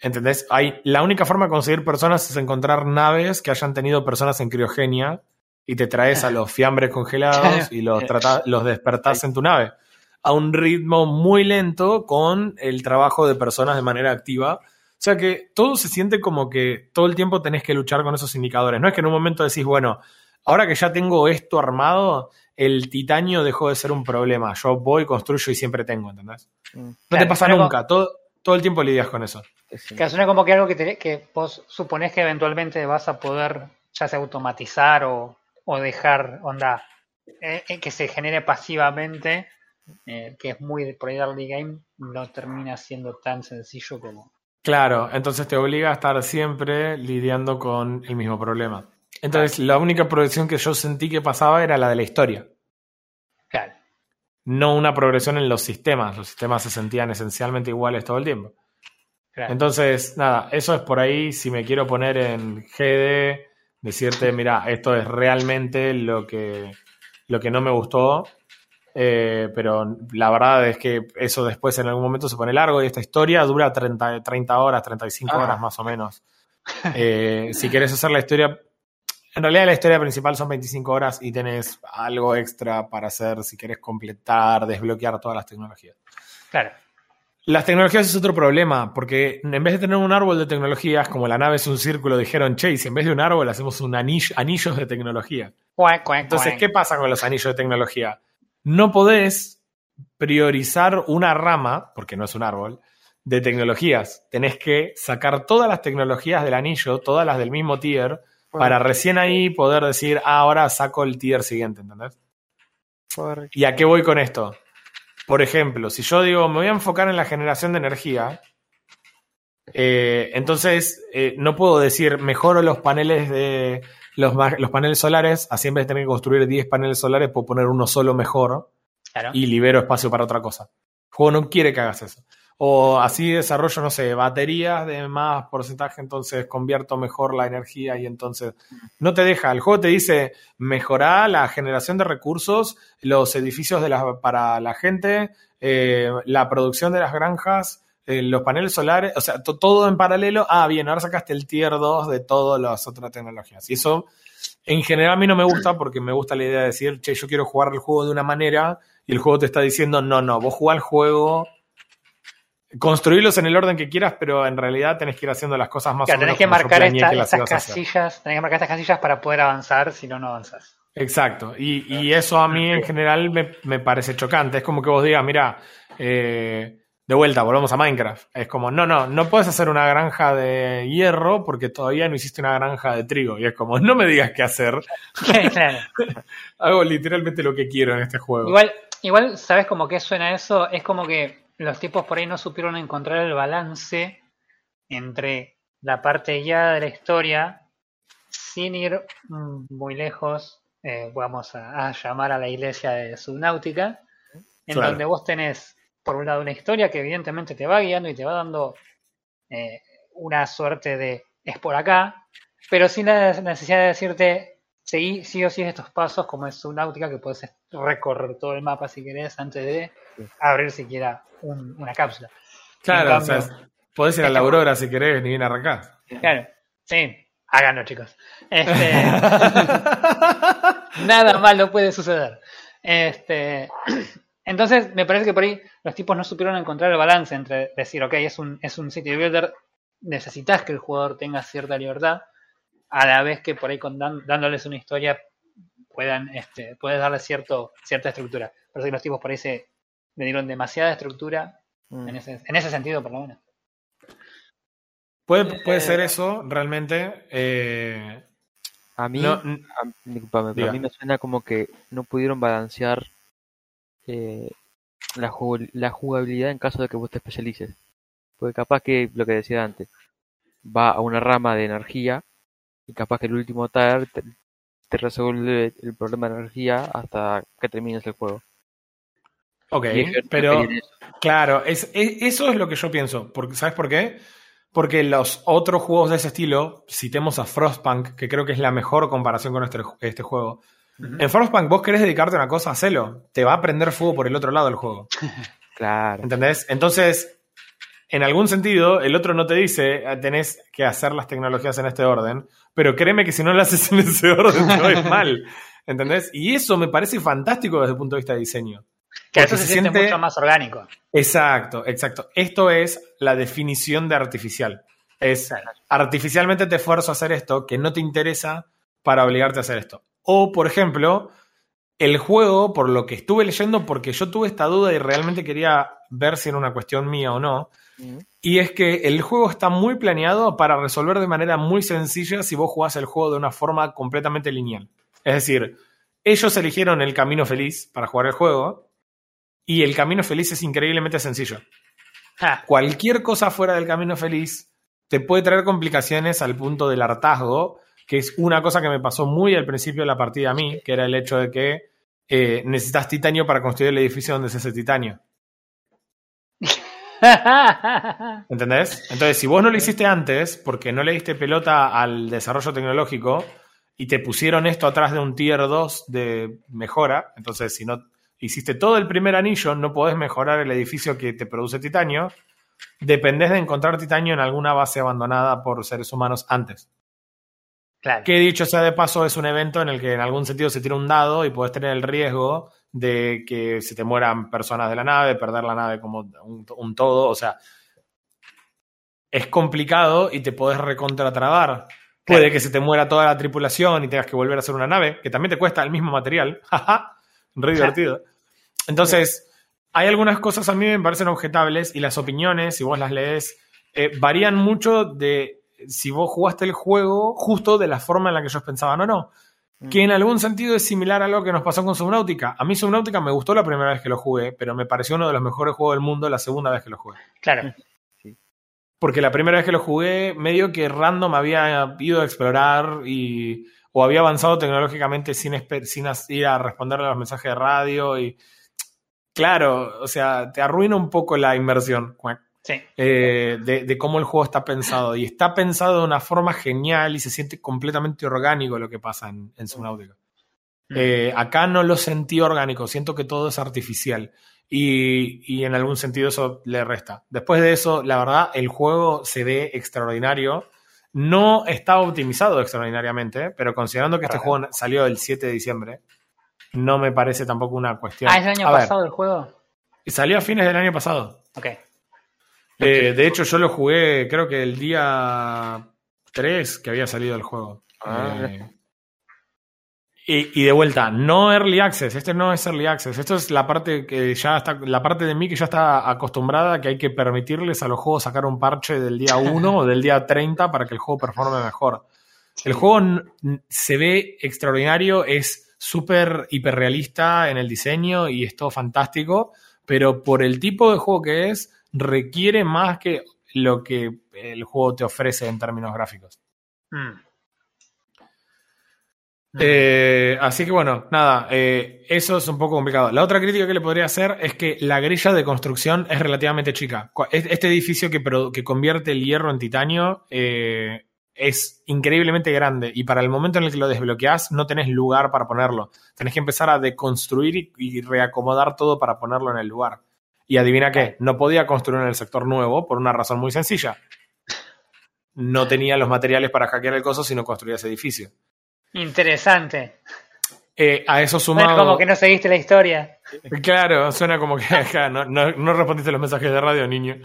¿Entendés? Hay, la única forma de conseguir personas es encontrar naves que hayan tenido personas en criogenia y te traes a los fiambres congelados [LAUGHS] y los, trata- los despertás en tu nave. A un ritmo muy lento con el trabajo de personas de manera activa. O sea que todo se siente como que todo el tiempo tenés que luchar con esos indicadores. No es que en un momento decís, bueno, ahora que ya tengo esto armado, el titanio dejó de ser un problema. Yo voy, construyo y siempre tengo, ¿entendés? Mm, No te pasa nunca. Todo, todo el tiempo lidias con eso. Que suena como que algo que, te- que vos suponés que eventualmente vas a poder ya sea automatizar o, o dejar onda eh, eh, que se genere pasivamente, eh, que es muy por ahí early game, no termina siendo tan sencillo como. Claro, entonces te obliga a estar siempre lidiando con el mismo problema. Entonces, la única progresión que yo sentí que pasaba era la de la historia, Claro. no una progresión en los sistemas. Los sistemas se sentían esencialmente iguales todo el tiempo. claro. Entonces, nada, eso es por ahí. Si me quiero poner en GD, decirte, mira, esto es realmente lo que, lo que no me gustó. Eh, pero la verdad es que eso después en algún momento se pone largo y esta historia dura 30, 30 horas, 35 Ah. horas más o menos. [LAUGHS] Eh, si quieres hacer la historia, en realidad la historia principal son 25 horas y tenés algo extra para hacer si quieres completar, desbloquear todas las tecnologías. claro. Las tecnologías es otro problema, porque en vez de tener un árbol de tecnologías, como la nave es un círculo, dijeron, si en vez de un árbol hacemos un anillo, anillos de tecnología. Entonces. ¿qué pasa con los anillos de tecnología? No podés priorizar una rama, porque no es un árbol, de tecnologías. Tenés que sacar todas las tecnologías del anillo, todas las del mismo tier, para recién ahí poder decir, ah, ahora saco el tier siguiente, ¿entendés? ¿Y a qué voy con esto? Por ejemplo, si yo digo, me voy a enfocar en la generación de energía, eh, entonces eh, no puedo decir, mejoro los paneles de los, los paneles solares, así en vez de tener que construir 10 paneles solares, puedo poner uno solo mejor Claro. y libero espacio para otra cosa. El juego no quiere que hagas eso. O así desarrollo, no sé, baterías de más porcentaje, entonces convierto mejor la energía y entonces no te deja. El juego te dice mejorar la generación de recursos, los edificios de la- para la gente, eh, la producción de las granjas, eh, los paneles solares, o sea, to- todo en paralelo. Ah, bien, ahora sacaste el tier 2 de todas las otras tecnologías. Y eso en general a mí no me gusta porque me gusta la idea de decir, che, yo quiero jugar el juego de una manera y el juego te está diciendo, no, no, vos jugás el juego, construirlos en el orden que quieras, pero en realidad tenés que ir haciendo las cosas más Claro, o menos tenés que como marcar esta- que estas casillas, tenés que marcar estas casillas para poder avanzar, si no, no avanzas. Exacto, y, y eso a mí en general me, me parece chocante. Es como que vos digas, mira, eh, de vuelta, volvamos a Minecraft. Es como, no, no, no puedes hacer una granja de hierro porque todavía no hiciste una granja de trigo. Y es como, no me digas qué hacer, [LAUGHS] claro. [LAUGHS] hago literalmente lo que quiero en este juego. Igual, igual, ¿sabes cómo que suena eso? Es como que los tipos por ahí no supieron encontrar el balance entre la parte guiada de la historia, sin ir muy lejos, eh, vamos a, a llamar a la iglesia de Subnáutica, en Claro. donde vos tenés, por un lado, una historia que evidentemente te va guiando y te va dando eh, una suerte de es por acá, pero sin la necesidad de decirte seguí sí o sí estos pasos, como es Subnáutica, que puedes recorrer todo el mapa si querés antes de abrir siquiera un- una cápsula. Claro, En o sea, cambio- podés ir a la Aurora si querés, ni bien arrancás. Claro, sí, háganlo, chicos. Este, [LAUGHS] nada malo puede suceder. Este, entonces, me parece que por ahí los tipos no supieron encontrar el balance entre decir, ok, es un, es un city builder, necesitas que el jugador tenga cierta libertad, a la vez que por ahí con dan- dándoles una historia puedan, este, puedes darle cierto, cierta estructura. Parece que los tipos por ahí se le dieron demasiada estructura, Mm. en ese, en ese sentido por lo menos. Puede, puede ser eso, realmente. eh, A mí, no, a, discúlpame, pero a mí me suena como que no pudieron balancear eh, la, la jugabilidad en caso de que vos te especialices. Porque capaz que, lo que decía antes, va a una rama de energía y capaz que el último tier te, te resuelve el problema de energía hasta que termines el juego. Ok, no pero claro, es, es- eso es lo que yo pienso. Porque, ¿Sabes por qué? Porque los otros juegos de ese estilo, citemos a Frostpunk, que creo que es la mejor comparación con este, este juego. En Frostpunk, vos querés dedicarte a una cosa, hacelo. Te va a prender fuego por el otro lado del juego. [LAUGHS] Claro. ¿Entendés? Entonces, en algún sentido, el otro no te dice, "Ah, tenés que hacer las tecnologías en este orden, pero créeme que si no las haces en ese orden, a [LAUGHS] ir mal. ¿Entendés? Y eso me parece fantástico desde el punto de vista de diseño. Que eso se, se siente, siente- mucho más orgánico. Exacto, exacto. Esto es la definición de artificial. Es Claro. artificialmente te esfuerzo a hacer esto que no te interesa para obligarte a hacer esto. O, por ejemplo, el juego, por lo que estuve leyendo, porque yo tuve esta duda y realmente quería ver si era una cuestión mía o no, Mm. y es que el juego está muy planeado para resolver de manera muy sencilla si vos jugás el juego de una forma completamente lineal. Es decir, ellos eligieron el camino feliz para jugar el juego y el camino feliz es increíblemente sencillo. Cualquier cosa fuera del camino feliz te puede traer complicaciones al punto del hartazgo, que es una cosa que me pasó muy al principio de la partida a mí, que era el hecho de que eh, necesitas titanio para construir el edificio donde se hace titanio. [LAUGHS] ¿Entendés? Entonces, si vos no lo hiciste antes, porque no le diste pelota al desarrollo tecnológico y te pusieron esto atrás de un tier 2 de mejora, entonces si no hiciste todo el primer anillo, no podés mejorar el edificio que te produce titanio, dependés de encontrar titanio en alguna base abandonada por seres humanos antes. claro. Que dicho sea de paso, es un evento en el que en algún sentido se tira un dado y puedes tener el riesgo de que se te mueran personas de la nave, perder la nave como un, un todo. O sea, es complicado y te podés recontratrabar. Puede que se te muera toda la tripulación y tengas que volver a hacer una nave, que también te cuesta el mismo material. [LAUGHS] Jaja, re divertido. Entonces, hay algunas cosas a mí me parecen objetables y las opiniones, si vos las lees, eh, varían mucho de si vos jugaste el juego justo de la forma en la que ellos pensaban o no. Mm. Que en algún sentido es similar a lo que nos pasó con Subnautica. A mí Subnautica me gustó la primera vez que lo jugué, pero me pareció uno de los mejores juegos del mundo la segunda vez que lo jugué. Claro. Porque la primera vez que lo jugué, medio que random había ido a explorar y, o había avanzado tecnológicamente sin, ir a responderle a los mensajes de radio. Y claro, o sea, te arruina un poco la inversión Sí. eh, de, de cómo el juego está pensado. Y está pensado de una forma genial y se siente completamente orgánico lo que pasa en, en Subnautica. Eh, acá no lo sentí orgánico, siento que todo es artificial y, y en algún sentido eso le resta. Después de eso, la verdad, el juego se ve extraordinario. No está optimizado extraordinariamente, pero considerando que este juego salió el 7 de diciembre, no me parece tampoco una cuestión. Ah, ¿es el año A ver, pasado el juego? salió a fines del año pasado. Ok. Eh, de hecho, yo lo jugué, creo que el día 3 que había salido el juego. Ah, Eh, y, y de vuelta, no early access, este no es early access, esto es la parte que ya está, la parte de mí que ya está acostumbrada a que hay que permitirles a los juegos sacar un parche del día [LAUGHS] 1 o del día 30 para que el juego performe mejor. El juego se ve extraordinario, es súper hiperrealista en el diseño y es todo fantástico, pero por el tipo de juego que es, requiere más que lo que el juego te ofrece en términos gráficos. Mm. Eh, así que bueno, nada, eh, eso es un poco complicado. La otra crítica que le podría hacer es que la grilla de construcción es relativamente chica. Este edificio que, que convierte el hierro en titanio eh, es increíblemente grande y para el momento en el que lo desbloqueás no tenés lugar para ponerlo. Tenés que empezar a deconstruir y, y reacomodar todo para ponerlo en el lugar. Y adivina qué, no podía construir en el sector nuevo por una razón muy sencilla. No tenía los materiales para hackear el coso si no construía ese edificio. Interesante. Eh, a eso Bueno, sumado. como que no seguiste la historia. Claro, suena como que [LAUGHS] ajá, no, no, no respondiste los mensajes de radio, niño.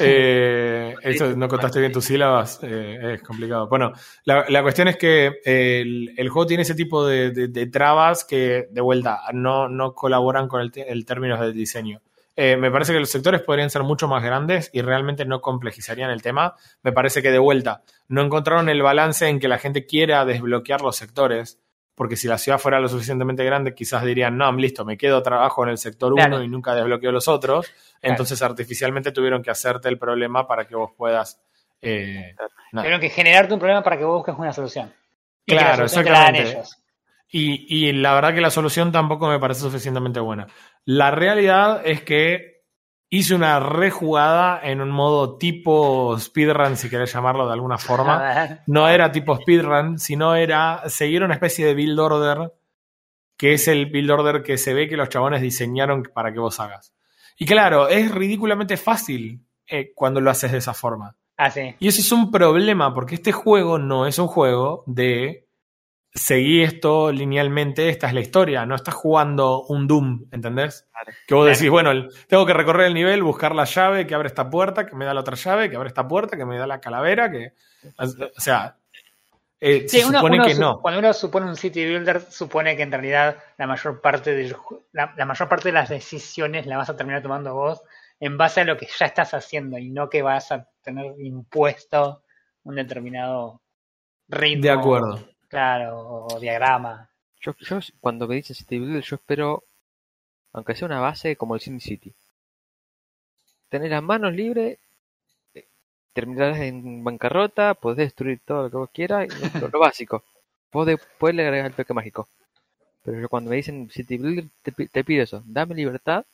Eh, eso, no contaste bien tus sílabas, eh, es complicado. Bueno, la, la cuestión es que el, el juego tiene ese tipo de, de- de trabas que, de vuelta, no, no colaboran con el, te- el término del diseño. Eh, me parece que los sectores podrían ser mucho más grandes y realmente no complejizarían el tema. Me parece que de vuelta no encontraron el balance en que la gente quiera desbloquear los sectores, porque si la ciudad fuera lo suficientemente grande, quizás dirían, no, listo, me quedo trabajo en el sector 1 Claro. y nunca desbloqueo los otros. Entonces artificialmente tuvieron que hacerte el problema para que vos puedas... eh. Tuvieron que generarte un problema para que vos busques una solución. Y que la Claro, solución te la dan exactamente. ellos. Y, y la verdad que la solución tampoco me parece suficientemente buena. La realidad es que hice una rejugada en un modo tipo speedrun, si querés llamarlo de alguna forma. No era tipo speedrun, sino era seguir una especie de build order, que es el build order que se ve que los chabones diseñaron para que vos hagas. Y claro, es ridículamente fácil eh, cuando lo haces de esa forma. Ah, sí. Y eso es un problema, porque este juego no es un juego de seguir esto linealmente, esta es la historia, no estás jugando un Doom, ¿entendés? Que vos decís, bueno, tengo que recorrer el nivel, buscar la llave que abre esta puerta, que me da la otra llave, que abre esta puerta, que me da la calavera, que... O sea, eh, Sí, se uno- supone uno que su- no. Cuando uno supone un city builder, supone que en realidad la mayor parte ju- la, la mayor parte de las decisiones la vas a terminar tomando vos en base a lo que ya estás haciendo y no que vas a tener impuesto un determinado ritmo. De acuerdo. Claro, o diagrama. Yo, yo cuando me dicen City Builder, yo espero, aunque sea una base como el SimCity. Tener las manos libres, eh, terminarás en bancarrota, podés destruir todo lo que vos quieras, lo, lo básico. Podés, podés agregar el toque mágico. Pero yo cuando me dicen City Builder, te, te pido eso, dame libertad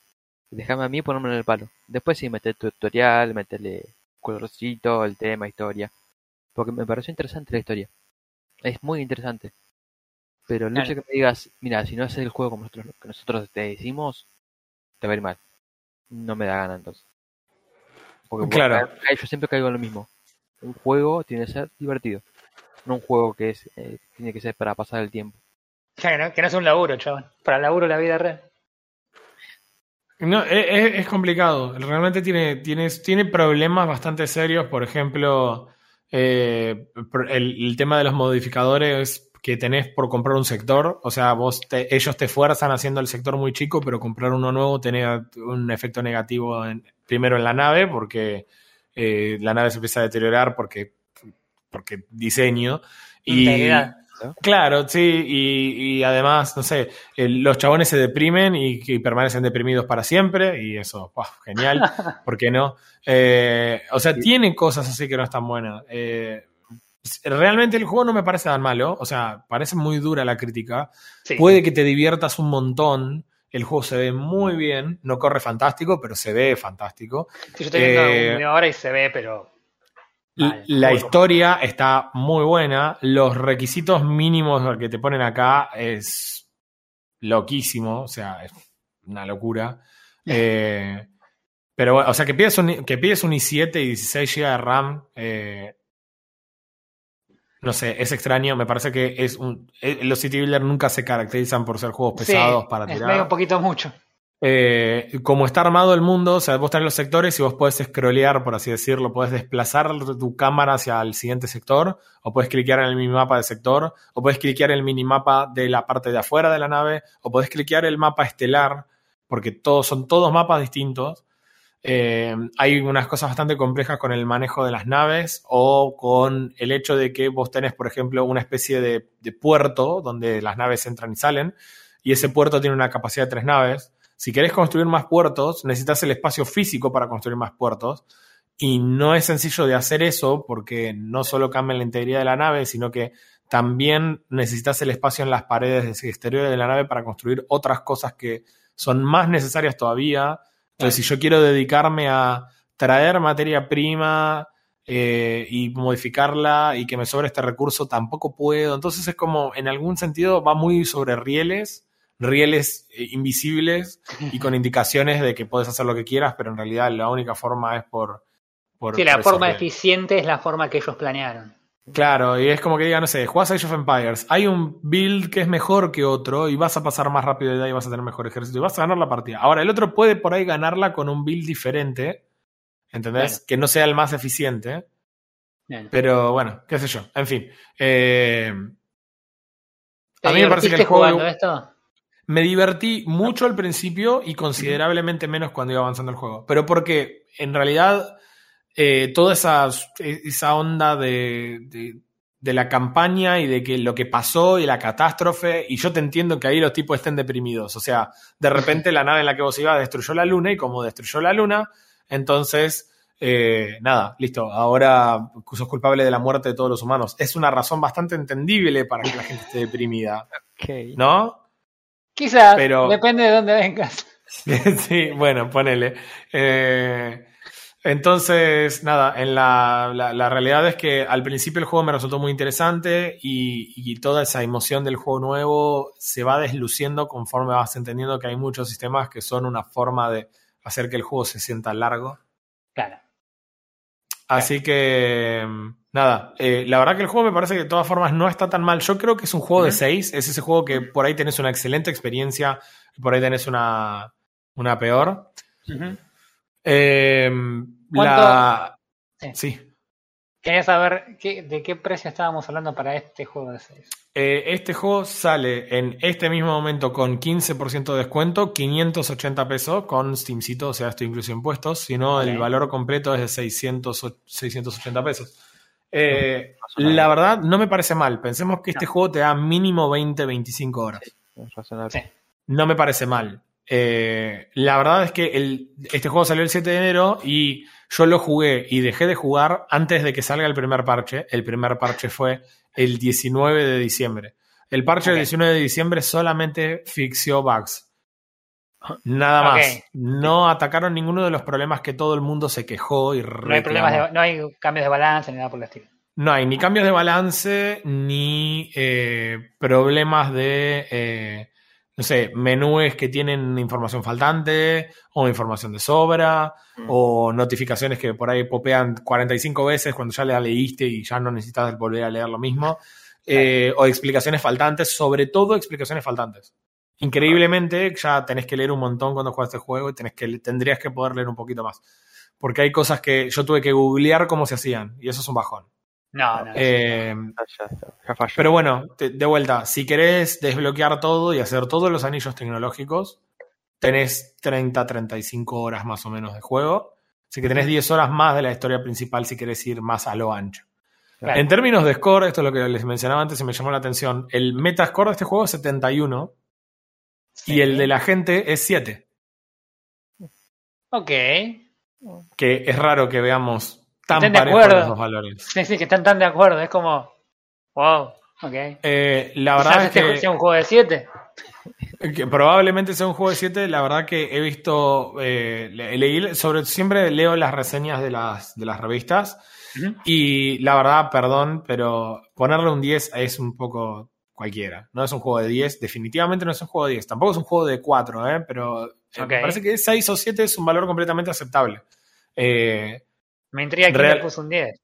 y déjame a mí ponerme en el palo. Después sí, meter tutorial, meterle colorcito, el tema, historia. Porque me pareció interesante la historia. Es muy interesante. Pero el hecho Claro. que me digas, mira, si no haces el juego como nosotros, que nosotros te decimos, te va a ir mal. No me da gana entonces. Porque Claro. yo siempre caigo en lo mismo. Un juego tiene que ser divertido. No un juego que es eh, tiene que ser para pasar el tiempo. Claro, que no, que no es un laburo, chaval. Para el laburo la vida real. No, es, es- es complicado. Realmente tiene, tiene, tiene problemas bastante serios. Por ejemplo, eh, el, tema de los modificadores que tenés por comprar un sector. O sea, vos te- ellos te fuerzan haciendo el sector muy chico, pero comprar uno nuevo tiene un efecto negativo primero en la nave, porque eh, la nave se empieza a deteriorar porque, porque diseño. Y. Claro, sí, y, y además, no sé, el- los chabones se deprimen y, y permanecen deprimidos para siempre, y eso, genial, [LAUGHS] ¿por qué no? Eh, o sea, Sí. tiene cosas así que no están buenas. Eh, realmente el juego no me parece tan malo, o sea, parece muy dura la crítica. Sí. Puede que te diviertas un montón, el juego se ve muy bien, no corre fantástico, pero se ve fantástico. Sí, yo estoy viendo Eh, y se ve, pero. Mal, La historia está muy buena. Los requisitos mínimos que te ponen acá es loquísimo. O sea, es una locura. Eh, pero bueno, o sea, que pides un, que pides un i7 y 16 GB de RAM. eh, no sé, es extraño. Me parece que es un. eh, los City Builder nunca se caracterizan por ser juegos Sí, pesados para es tirar. medio un poquito mucho. Eh, como está armado el mundo, o sea, vos tenés los sectores y vos podés scrollear, por así decirlo, podés desplazar tu cámara hacia el siguiente sector, o podés cliquear en el minimapa del sector, o podés cliquear en el minimapa de la parte de afuera de la nave, o podés cliquear el mapa estelar, porque todos son todos mapas distintos. Eh, hay unas cosas bastante complejas con el manejo de las naves o con el hecho de que vos tenés, por ejemplo, una especie de, de puerto donde las naves entran y salen, y ese puerto tiene una capacidad de tres naves. Si querés construir más puertos, necesitas el espacio físico para construir más puertos. Y no es sencillo de hacer eso porque no solo cambia la integridad de la nave, sino que también necesitas el espacio en las paredes exteriores de la nave para construir otras cosas que son más necesarias todavía. Entonces, si yo quiero dedicarme a traer materia prima eh, y modificarla y que me sobre este recurso, tampoco puedo. Entonces es como, en algún sentido, va muy sobre rieles, rieles eh, invisibles [LAUGHS] y con indicaciones de que puedes hacer lo que quieras, pero en realidad la única forma es por... por sí, la por forma eficiente es la forma que ellos planearon. Claro, y es como que diga, no sé, jugás Age of Empires, hay un build que es mejor que otro y vas a pasar más rápido de edad y vas a tener mejor ejército y vas a ganar la partida. Ahora, el otro puede por ahí ganarla con un build diferente, ¿entendés? Que no sea el más eficiente, pero bueno, qué sé yo, en fin. Eh, ¿Te a mí me parece que el juego... jugando esto? Me divertí mucho al principio y considerablemente menos cuando iba avanzando el juego. Pero porque en realidad eh, toda esa, esa onda de, de, de la campaña y de que lo que pasó y la catástrofe, y yo te entiendo que ahí los tipos estén deprimidos. O sea, de repente la nave en la que vos ibas destruyó la luna y como destruyó la luna, entonces... eh, nada, listo. Ahora sos culpable de la muerte de todos los humanos. Es una razón bastante entendible para que la gente esté deprimida, Ok. ¿no? Quizás, Pero- depende de dónde vengas. [LAUGHS] sí, bueno, ponele. Eh, entonces, nada, en la, la, la realidad es que al principio el juego me resultó muy interesante y, y toda esa emoción del juego nuevo se va desluciendo conforme vas entendiendo que hay muchos sistemas que son una forma de hacer que el juego se sienta largo. Claro. Así que, nada, eh, la verdad que el juego me parece que de todas formas no está tan mal. Yo creo que es un juego de Ujú. 6, es ese juego que por ahí tenés una excelente experiencia y por ahí tenés una, una peor. Eh, la... Sí. Sí. Quería saber qué- de qué precio estábamos hablando para este juego de 6. Eh, este juego sale en este mismo momento con 15% de descuento, 580 pesos con Steamcito, o sea, esto incluye impuestos, si no el valor completo es de 600, o- 680 pesos. Eh, la verdad, no me parece mal. Pensemos que este juego te da mínimo 20-25 horas. Es razonable. Sí. No me parece mal. Eh, la verdad es que el- este juego salió el 7 de enero y yo lo jugué y dejé de jugar antes de que salga el primer parche. El primer parche fue el 19 de diciembre. El parche del 19 de diciembre solamente fixió bugs. Nada más. No atacaron ninguno de los problemas que todo el mundo se quejó y No hay problemas reclamó. de, no hay cambios de balance ni nada por el estilo. No hay ni cambios de balance, ni eh, problemas de, eh, no sé, menúes que tienen información faltante, o información de sobra, Mm. o notificaciones que por ahí popean 45 veces cuando ya la leíste y ya no necesitas volver a leer lo mismo, eh, o explicaciones faltantes, sobre todo explicaciones faltantes. Increíblemente, ya tenés que leer un montón cuando juegas este juego y tenés que, tendrías que poder leer un poquito más. Porque hay cosas que yo tuve que googlear cómo se hacían, y eso es un bajón. No, no. Eh, Ya, ya, ya falló. pero bueno, te- de vuelta, si querés desbloquear todo y hacer todos los anillos tecnológicos, tenés 30, 35 horas más o menos de juego. Así que tenés 10 horas más de la historia principal si querés ir más a lo ancho. Claro. En términos de score, esto es lo que les mencionaba antes y me llamó la atención. El metascore de este juego es 71 y el de la gente es 7. Ok. Que es raro que veamos tan de parejos acuerdo. los dos valores. Sí, sí, que están tan de acuerdo. Es como. Wow. Ok. Eh, la verdad es este que... sea un juego de 7. Que probablemente sea un juego de 7. La verdad que he visto. eh, le- leí sobre. Siempre leo las reseñas de las, de las revistas. Y la verdad, perdón, pero ponerle un 10 es un poco cualquiera. No es un juego de 10. Definitivamente no es un juego de 10. Tampoco es un juego de 4, ¿eh? Pero eh, Ok. me parece que 6 o 7 es un valor completamente aceptable. Eh, Me intriga quién Real- le puso un 10.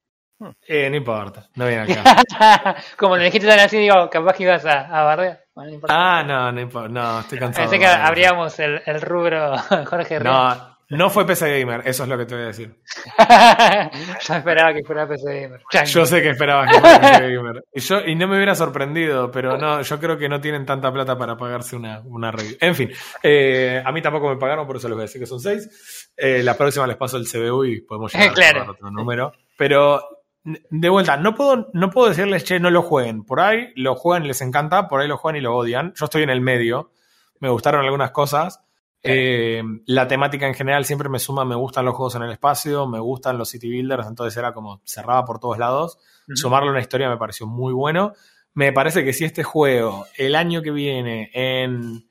eh, no importa. No viene acá. [LAUGHS] Como lo dijiste tan así, digo, capaz que ibas a, a bardear. Bueno, no importa. ah, no, no importa. No, estoy cansado. Pensé que abríamos el, el rubro [LAUGHS] Jorge Ríos. No, no fue PC Gamer. Eso es lo que te voy a decir. [LAUGHS] Yo esperaba que fuera PC Gamer. Chango. Yo sé que esperabas que fuera PC Gamer. Y, yo, y no me hubiera sorprendido, pero no, yo creo que no tienen tanta plata para pagarse una, una review. En fin, eh, a mí tampoco me pagaron, por eso les voy a decir que son seis. Eh, la próxima les paso el CBU y podemos llegar [LAUGHS] Claro. a otro número. Pero, de vuelta, no puedo, no puedo decirles, che, no lo jueguen. Por ahí lo juegan y les encanta, por ahí lo juegan y lo odian. Yo estoy en el medio. Me gustaron algunas cosas. Eh, la temática en general siempre me suma, me gustan los juegos en el espacio, me gustan los city builders, entonces era como cerrada por todos lados. Ujú. Sumarle una historia me pareció muy bueno. Me parece que si este juego el año que viene en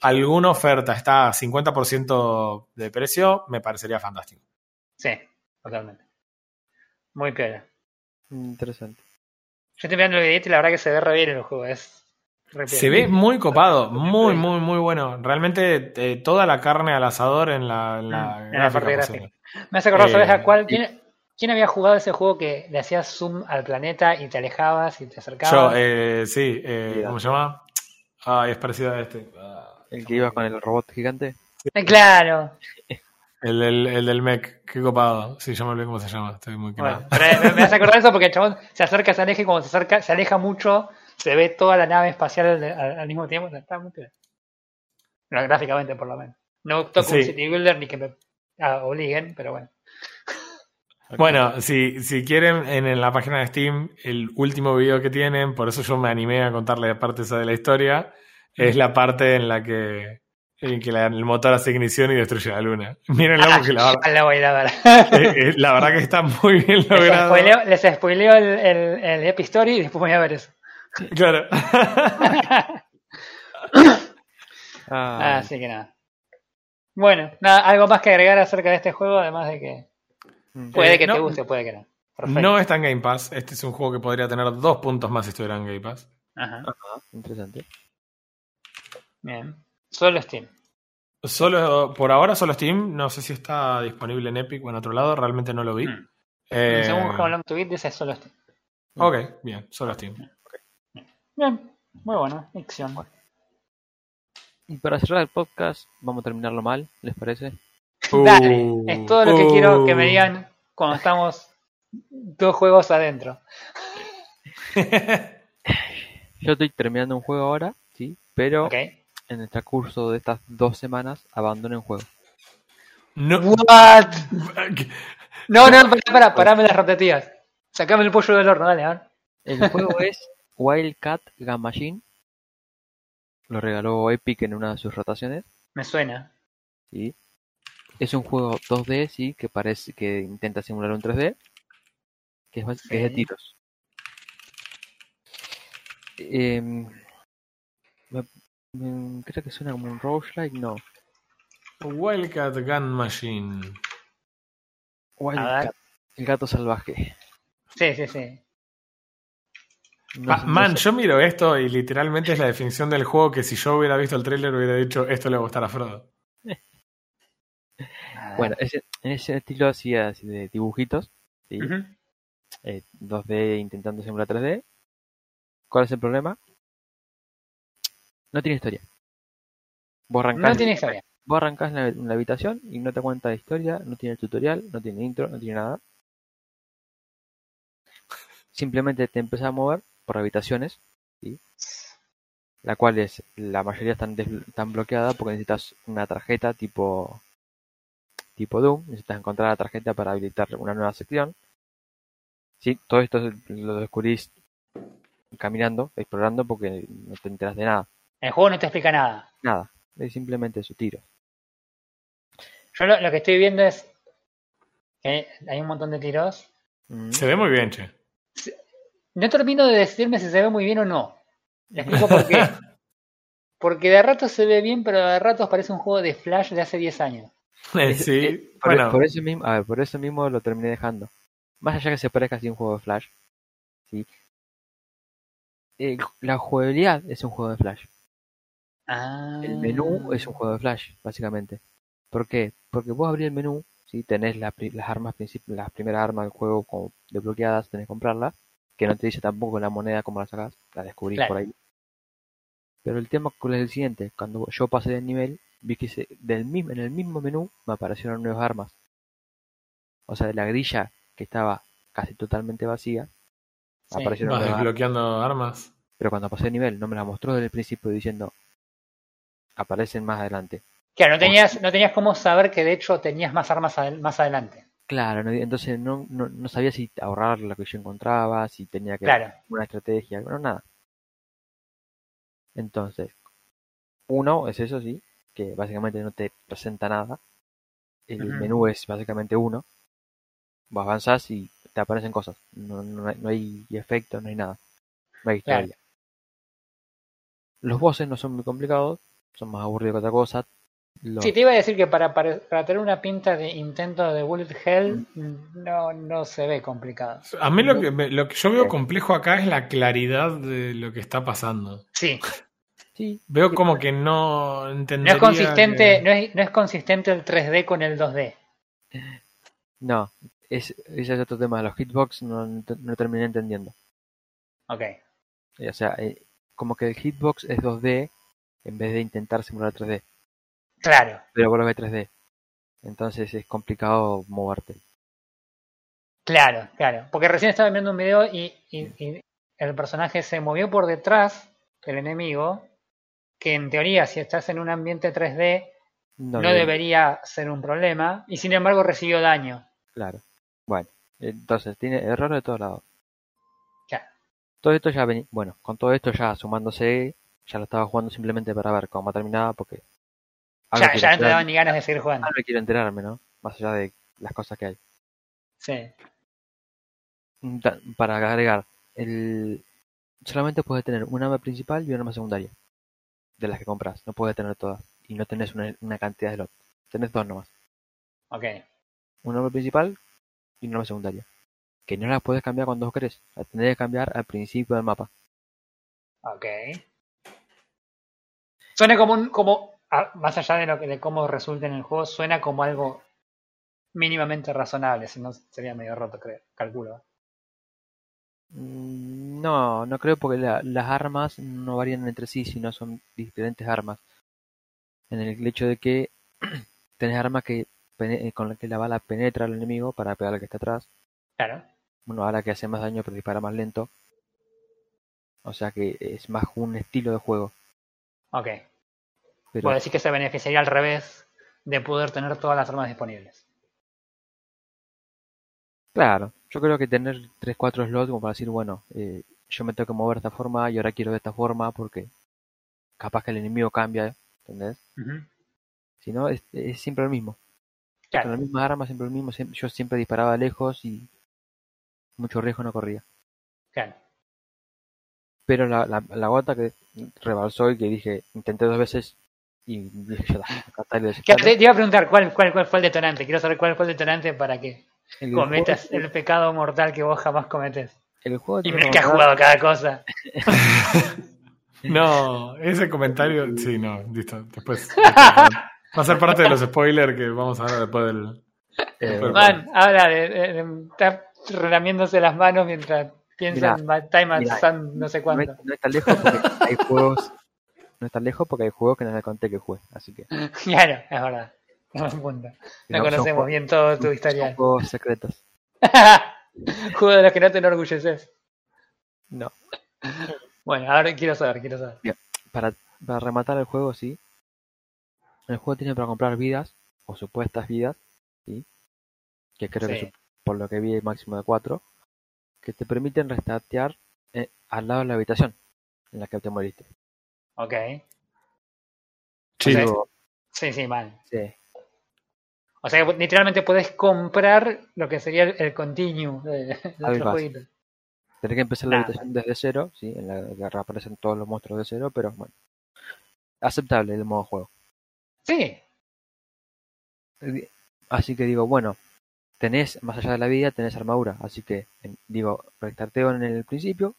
alguna oferta está a 50% de precio, me parecería fantástico. Sí, totalmente. Muy piola. Interesante. Yo estoy mirando el videito y la verdad que se ve re bien el juego. Es Se ve muy copado, [LAUGHS] muy, muy, muy bueno. Realmente eh, toda la carne al asador en la, en la, Mm, en la parte gráfica gráfica. posible. Me hace acordar, ¿sabes Eh, a cuál? y- ¿Quién, quién había jugado ese juego que le hacías zoom al planeta y te alejabas y te Yo, acercabas? eh, sí, eh. ¿cómo se llama? Ay, es parecido a este. Ah, El que iba con el robot gigante. Eh, claro. [LAUGHS] El, del- el del mech, qué copado. Sí, yo me olvidé cómo se llama, estoy muy Bueno, pero me, me hace acordar eso porque el chabón se acerca, se aleja y cuando se acerca, se aleja mucho, se ve toda la nave espacial al, mismo tiempo. Está muy. No, gráficamente, por lo menos. No toco un Sí. City Builder ni que me ah, obliguen, pero bueno. [LAUGHS] Bueno, si, si quieren, en, en la página de Steam, el último video que tienen, por eso yo me animé a contarles parte esa de la historia, es la parte en la que, en que la- el motor hace ignición y destruye la luna. [LAUGHS] Mírenlo porque la, Ah, verdad- la voy a ver. [LAUGHS] eh, eh, la verdad que está muy bien Les logrado. spoileo, les spoileo el, el, el Epic Story y después voy a ver eso. Claro. [LAUGHS] Ah, Así que nada. Bueno, nada, algo más que agregar acerca de este juego, además de que mm. puede Eh, que no- te guste, puede que no. Perfecto. No está en Game Pass. Este es un juego que podría tener dos puntos más si estuviera en Game Pass. Ajá, Ajá, interesante. bien. Solo Steam. Solo, por ahora solo Steam. No sé si está disponible en Epic o en otro lado. Realmente no lo vi. Mm. Eh, Según How Long to Beat dice solo Steam. ok, bien, solo Steam. Bien, muy bueno, ficción. Y para cerrar el podcast, vamos a terminarlo mal, ¿les parece? Dale, Uh, es todo lo que uh. quiero que me digan cuando estamos dos juegos adentro. Yo estoy terminando un juego ahora, sí, pero en el transcurso de estas dos semanas abandoné un juego. No, What? [LAUGHS] No, no, pará, pará, parame las rotativas. Sacame el pollo del horno, dale, a ver. El juego es Wildcat Gun Machine. Lo regaló Epic en una de sus rotaciones. Me suena. ¿sí? Es un juego 2D, sí, que parece que intenta simular un 3D. Que es, que es de Sí. tiros. Em, me- me- creo que suena como un roguelike, no. Wildcat Gun Machine. Wildcat, el gato salvaje. Sí, sí, sí. No Ah, no man, sé- yo miro esto y literalmente es la definición del juego que si yo hubiera visto el tráiler hubiera dicho esto le va a gustar a Frodo. Bueno, ese- en ese estilo así, así de dibujitos. ¿sí? Ujú. eh, 2D intentando simular 3D. ¿Cuál es el problema? No tiene historia. Vos arrancás, No tiene historia. vos arrancás en la, en la habitación y no te cuenta la historia, no tiene tutorial, no tiene intro, no tiene nada. Simplemente te empezás a mover por habitaciones, ¿sí? la cual es, la mayoría están, están bloqueadas porque necesitas una tarjeta tipo tipo Doom, necesitas encontrar la tarjeta para habilitar una nueva sección. Sí, todo esto lo descubrís caminando, explorando, porque no te enteras de nada. El juego no te explica nada. Nada, es simplemente su tiro. Yo lo, lo que estoy viendo es que hay un montón de tiros. Mm. Se ve muy bien, che. No termino de decidirme si se ve muy bien o no. Le explico por qué. [LAUGHS] Porque de ratos se ve bien, pero de ratos parece un juego de Flash de hace 10 años. [LAUGHS] Sí, es- por, bueno, por eso mismo, a ver, por eso mismo lo terminé dejando. Más allá que se parezca así a un juego de Flash, ¿sí? Eh, la jugabilidad es un juego de Flash. Ah. El menú es un juego de Flash, básicamente. ¿Por qué? Porque vos abrís el menú, ¿sí? tenés la pri- las armas princip- las primeras armas del juego como desbloqueadas, tenés que comprarlas, que no te dice tampoco la moneda como la sacás, la descubrís Claro. por ahí. Pero el tema es el siguiente, cuando yo pasé de nivel, vi que se- del mismo, en el mismo menú me aparecieron nuevas armas. O sea, de la grilla que estaba casi totalmente vacía, Sí. aparecieron vas nuevas armas. desbloqueando armas. Pero cuando pasé de nivel, no me las mostró desde el principio diciendo, aparecen más adelante. Claro, no tenías, no tenías cómo saber que de hecho tenías más armas adel- más adelante. Claro, no- entonces no, no, no sabía si ahorrar lo que yo encontraba, si tenía que Claro. una estrategia, bueno, nada. Entonces, uno es eso, sí. que básicamente no te presenta nada. El menú es básicamente uno. Vos avanzás y te aparecen cosas. No, no hay, no hay efectos, no hay nada. No hay Claro. historia. Los bosses no son muy complicados, son más aburridos que otra cosa. Los- Sí, te iba a decir que para, para, para tener una pinta de intento de Bullet Hell no, no se ve complicado. A mí lo que, me- lo que yo veo complejo acá es la claridad de lo que está pasando. Sí, sí, Veo como que no no entendería es consistente, que- no es, no es consistente el 3D con el 2D. no. Es, ese es otro tema. Los hitbox no, no, no terminé entendiendo. Ok, O sea, eh, como que el hitbox es 2D en vez de intentar simular 3D. Claro. Pero vos lo ves 3D. Entonces es complicado moverte. Claro, claro. Porque recién estaba viendo un video y, y- y el personaje se movió por detrás del enemigo, que en teoría si estás en un ambiente 3D no, debería- debería ser un problema, y sin embargo recibió daño. Claro. Bueno, entonces tiene error de todos lados. Claro. Todo esto ya venía. Bueno, con todo esto ya sumándose, ya lo estaba jugando simplemente para ver cómo terminaba, porque. Ya, ya no te daban ni ganas de seguir jugando. algo quiero enterarme, ¿no? Más allá de las cosas que hay. Sí. Mm, Para agregar, el solamente puedes tener un arma principal y un arma secundaria. De las que compras. No puedes tener todas. Y no tenés una, una cantidad de slots. Tenés dos nomás. Ok. Un arma principal y un arma secundaria. Que no las puedes cambiar cuando querés. Las tendrás que cambiar al principio del mapa. Ok. Suena como un, como, más allá de lo que, de cómo resulta en el juego, suena como algo mínimamente razonable, si no sería medio roto, creo, calculo. Mm, No, no creo porque la- las armas no varían entre sí, sino son diferentes armas. En el hecho de que [CLEARS THROAT] tenés armas que eh, con las que la bala penetra al enemigo para pegar al que está atrás. Claro. Una bala que hace más daño pero dispara más lento. O sea que es más un estilo de juego. Ok. Pero Puedo decir que se beneficiaría al revés de poder tener todas las armas disponibles. claro, yo creo que tener 3-4 slots como para decir, bueno, eh, yo me tengo que mover de esta forma y ahora quiero de esta forma porque capaz que el enemigo cambia, ¿entendés? Si no, es, es siempre lo mismo. Con Claro. las mismas armas, siempre lo mismo. yo siempre disparaba lejos y mucho riesgo no corría. Claro. Pero la, la, la gota que rebalsó y que dije, intenté dos veces y está, está Que desespero. te, te iba a preguntar cuál, cuál, cuál fue el detonante. Quiero saber cuál fue el detonante para que El cometas juego- el pecado mortal que vos jamás cometes. el juego Y mira que has como- jugado cada cosa. [LAUGHS] No, ese comentario, sí, no, listo. [LAUGHS] Después va a ser parte de los spoilers que vamos a ver después del. eh, Man, habla de, de- de estar relamiéndose las manos mientras piensa Mirá, en Time at mirá, Sun, no sé no, cuánto. no es tan lejos porque hay juegos. No es tan lejos porque hay juegos que no le conté que jugué. Así que. [LAUGHS] Claro, es verdad. [LAUGHS] Que No son conocemos juegos- bien todo tu son historial. [LAUGHS] juegos secretos. Juego de los que no te enorgulleces. No. Bueno, ahora quiero saber, quiero saber. Para, para rematar el juego, sí. El juego tiene para comprar vidas, o supuestas vidas, ¿sí? Que creo que su- por lo que vi hay máximo de 4, que te permiten restartear eh, al lado de la habitación en la que te moriste. Ok. Sí, sea, Sí, sí, mal. sí, O sea, que literalmente puedes comprar lo que sería el, el continue de, otro jueguito. tenés que empezar la habitación desde cero, sí, en la que reaparecen todos los monstruos de cero, pero bueno. Aceptable el modo juego. Sí, Así que digo, bueno, tenés, más allá de la vida, tenés armadura. Así que, en- digo, restarteo en el principio,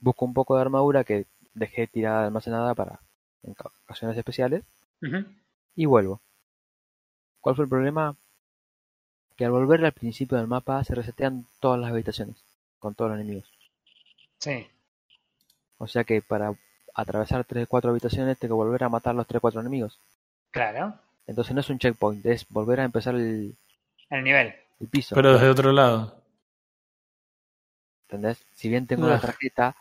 busco un poco de armadura que dejé tirada almacenada para en ca- ocasiones especiales y vuelvo. ¿Cuál fue el problema? Que al volver al principio del mapa se resetean todas las habitaciones con todos los enemigos. sí. O sea que para atravesar 3 4 habitaciones tengo que volver a matar los 3 4 enemigos. Claro. Entonces no es un checkpoint, es volver a empezar el, El nivel. el piso. pero desde otro lado. ¿Entendés? Si bien tengo la Ugh. tarjeta,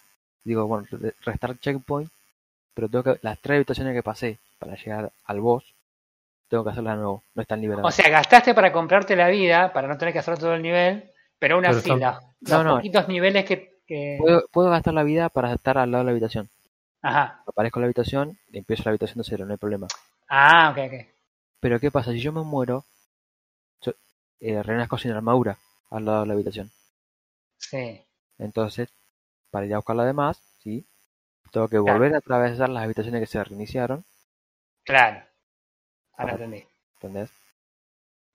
digo, bueno, re- restar checkpoint, pero tengo que, las tres habitaciones que pasé para llegar al boss, tengo que hacerlas de nuevo, no están liberadas. O sea, gastaste para comprarte la vida, para no tener que hacer todo el nivel, pero aún Pero No, los no. poquitos niveles que... que- puedo, puedo gastar la vida para estar al lado de la habitación. Ajá. Aparezco en la habitación y empiezo la habitación de cero, no hay problema. Ah, ok, ok. Pero ¿qué pasa? Si yo me muero, yo, eh, renazco sin armadura al lado de la habitación. Sí. Entonces, para ir a buscar la demás, ¿sí? Tengo que volver a atravesar las habitaciones que se reiniciaron, Claro. Ahora entendí. ¿entendés?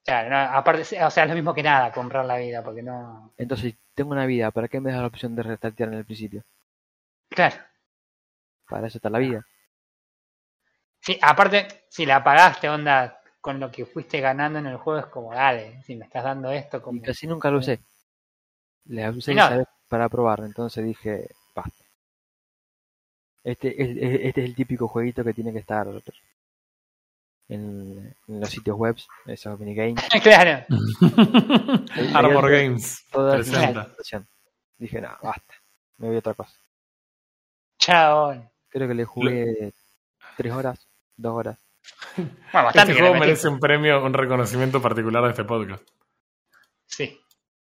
Claro, no, aparte, o sea, es lo mismo que nada, comprar la vida, porque no. Entonces, si tengo una vida, ¿para qué me das la opción de restartear en el principio? Claro. Para eso está la vida. Sí, aparte, si la pagaste, onda, con lo que fuiste ganando en el juego, es como, dale, si me estás dando esto, como. Y casi nunca lo usé. Le usé no. Para probar, entonces dije, basta. Este, es- es- este es el típico jueguito que tiene que estar en, en los sitios web, esos minigames, [LAUGHS] claro. [LAUGHS] Armor Games presenta. Dije, no, basta, me voy a otra cosa. Chao. Creo que le jugué tres horas, dos horas. Bueno, bastante Este juego merece un premio, un reconocimiento particular de este podcast. Sí.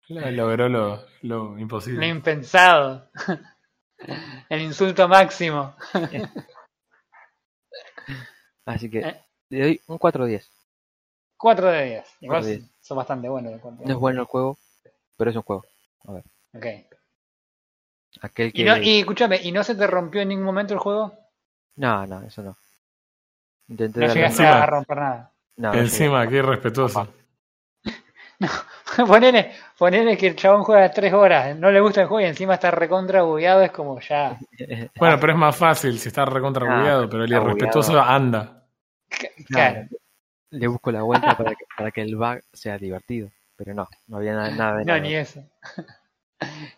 Logró lo, lo Lo imposible. impensado. [LAUGHS] El insulto máximo. [LAUGHS] Así que Eh. le doy un 4-10. 4 de 10. Igual 4 de 10. son bastante buenos. No es bueno el juego, pero es un juego. Ok. Aquel que... Y, no, y escúchame, ¿y no se te rompió en ningún momento el juego? No, no, eso no. Intenté No llegaste a romper nada. No, no Encima, qué irrespetuoso. [LAUGHS] ponele, ponele que el chabón juega 3 horas, no le gusta el juego y encima está recontra bugueado, es como ya. [LAUGHS] Bueno, pero es más fácil si está recontra Ah, bugueado, pero el irrespetuoso bugueado. anda. Claro. Le busco la vuelta [LAUGHS] para que, para que el bug sea divertido. Pero no, no había nada, nada de No, nada. ni eso.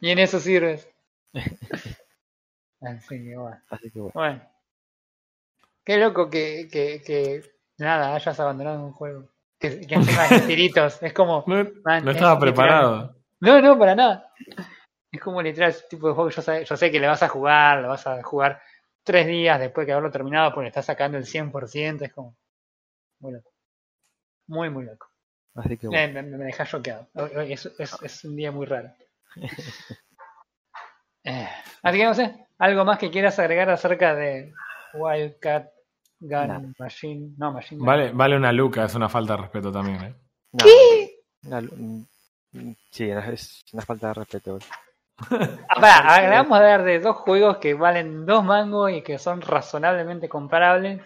ni en eso sirves. Así que bueno. Así que bueno. Bueno. Qué loco que, que, que nada, hayas abandonado un juego. Que, que encima hay [LAUGHS] tiritos. Es como. No, man, no es estaba literal- preparado. No, no, para nada. Es como literal ese tipo de juego que yo, sé- yo sé que le vas a jugar, lo vas a jugar tres días después de haberlo terminado porque le estás sacando el 100%. Es como. Muy loco. Muy, muy loco. Así que Me, bueno. me, me deja choqueado. Es un día muy raro. [LAUGHS] Eh, así que no sé, ¿algo más que quieras agregar acerca de Wildcat Gun. Machine? No, Machine Gun. Vale, vale una luca, es una falta de respeto también. ¿eh? No, no, mm, sí, es una falta de respeto. [LAUGHS] Ah, pará, vamos a hablar de dos juegos que valen dos mangos y que son razonablemente comparables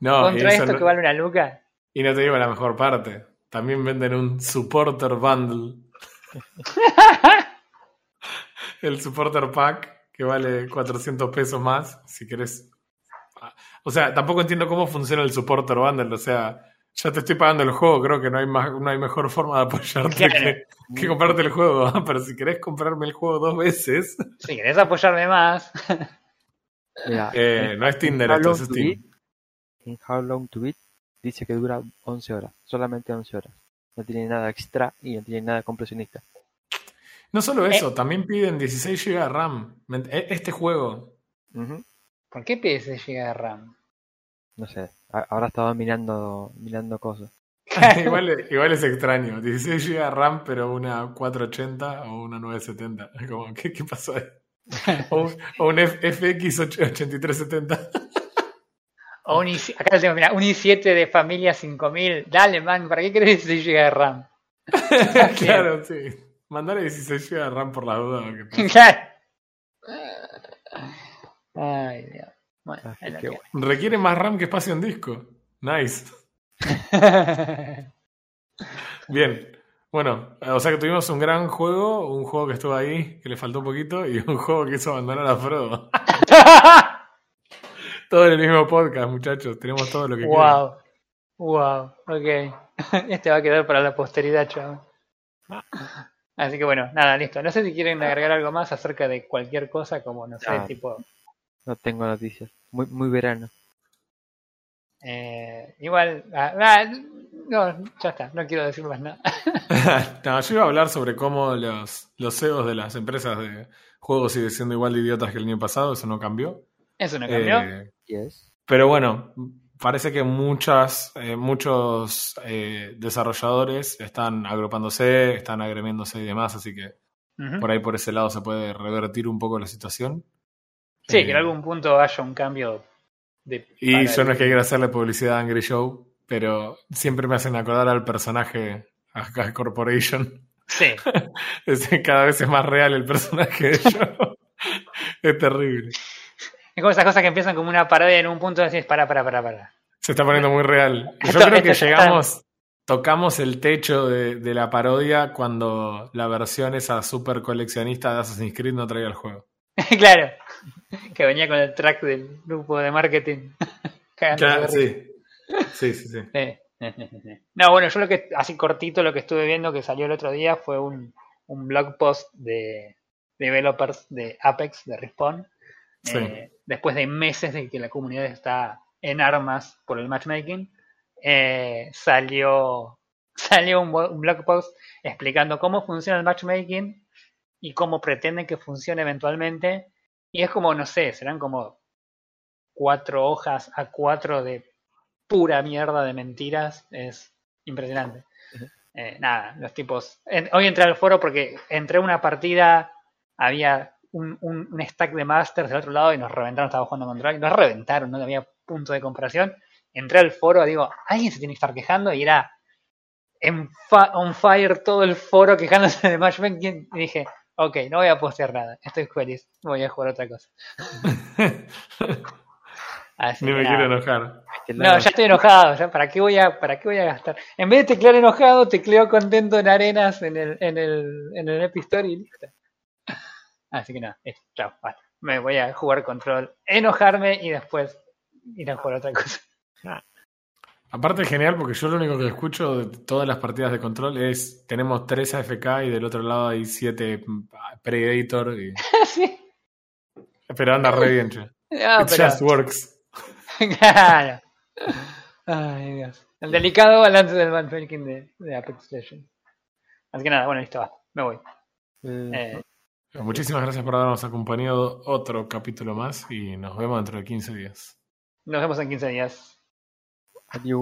No, contra eso esto no, que vale una luca. y no te digo la mejor parte. También venden un supporter bundle. [LAUGHS] El supporter pack que vale 400 pesos más si querés. O sea, tampoco entiendo cómo funciona el supporter bundle. O sea, ya te estoy pagando el juego, creo que no hay, más, no hay mejor forma de apoyarte Claro. que, que comprarte el juego. [LAUGHS] Pero si querés comprarme el juego dos veces, Si querés apoyarme más, Mira, eh, no es Tinder How esto, Long es to Steam. Beat, en How Long to Beat dice que dura 11 horas, solamente 11 horas. No tiene nada extra y no tiene nada compresionista. No solo eso, Eh. también piden 16 GB de RAM. E- Este juego, Ujú. ¿Por qué PS llega de RAM? No sé, ahora estaba mirando, mirando cosas. [LAUGHS] igual, [LAUGHS] igual es extraño. 16 GB de RAM, pero una 480 o una 970. [LAUGHS] Como, ¿qué, qué pasó ahí? O un, o un F- FX 8370. O un i7, acá lo tengo, mira, un i7 de familia 5000. Dale, man, ¿para qué querés 16 GB de RAM? claro, sí. Mandale 16 GB de RAM por la duda. Claro. Ay, Dios. Bueno, Así es lo que que bueno. Requiere más RAM que espacio en disco. Nice. [LAUGHS] Bien. Bueno, o sea que tuvimos un gran juego, un juego que estuvo ahí, que le faltó un poquito, y un juego que hizo abandonar a Frodo. [LAUGHS] Todo en el mismo podcast, muchachos. Tenemos todo lo que quieran. wow. Wow. Ok. [LAUGHS] Este va a quedar para la posteridad, chaval. Así que bueno, nada, listo. No sé si quieren agregar algo más acerca de cualquier cosa, como no sé, Ah. tipo. No tengo noticias. Muy, muy verano. eh, igual. ah, ah, no, ya está, no quiero decir más nada. [LAUGHS] no, yo iba a hablar sobre cómo los, los CEOs de las empresas de juegos siguen siendo igual de idiotas que el año pasado, eso no cambió. Eso no cambió. Eh, Yes. pero bueno, parece que muchas, eh, muchos eh, desarrolladores están agrupándose, están agremiéndose y demás, así que por ahí por ese lado se puede revertir un poco la situación. Sí, Eh, que en algún punto haya un cambio de Y yo no es que el- quiera hacerle publicidad a Angry Show, pero siempre me hacen acordar al personaje de Corporation. Sí, [LAUGHS] Es- cada vez es más real el personaje de ellos. [LAUGHS] es terrible. es como esas cosas que empiezan como una parodia y en un punto decís, para, para, para, para. Se está poniendo muy real. [LAUGHS] Yo Esto- creo que llegamos, tocamos el techo de, de la parodia cuando la versión esa super coleccionista de Assassin's Creed no traía el juego. claro, [LAUGHS] que venía con el track del grupo de marketing. [LAUGHS] Claro, sí. Sí, sí. [LAUGHS] No, bueno, yo lo que, así cortito, lo que estuve viendo que salió el otro día fue un, un blog post de developers de Apex, de Respawn, Sí. eh, después de meses de que la comunidad está en armas por el matchmaking, eh, salió, salió un blog post explicando cómo funciona el matchmaking y cómo pretenden que funcione eventualmente. Y es como, no sé, serán como cuatro hojas a cuatro de pura mierda de mentiras. Es impresionante. Eh, nada, los tipos. en- hoy entré al foro porque entré a una partida, había un, un- un stack de masters del otro lado y nos reventaron, estaba jugando contra Nos reventaron, no había punto de comparación. Entré al foro, digo, alguien se tiene que estar quejando y era en on fire todo el foro quejándose de matchmaking. Y dije, ok, no voy a postear nada, estoy feliz, voy a jugar otra cosa. [LAUGHS] Así Ni que me nada. quiero enojar. No, ya estoy enojado, ya para qué voy a, para qué voy a gastar. En vez de teclear enojado, tecleo contento en arenas en el, en el, en el Epic Store y listo. [LAUGHS] Así que nada, listo, chao, basta. Me voy a jugar control, enojarme y después ir a jugar otra cosa. Aparte es genial porque yo lo único que escucho de todas las partidas de control es tenemos tres AFK y del otro lado hay siete mm, Predator. y- [LAUGHS] sí, Pero anda re bien, no, [LAUGHS] It pero, just works. [LAUGHS] claro. Ay, Dios. El delicado balance del matchmaking de, de Apex Legends. Así que nada, bueno, listo, va. Me voy. Eh, Eh, Muchísimas gracias por habernos acompañado otro capítulo más y nos vemos dentro de 15 días. nos vemos en 15 días. ali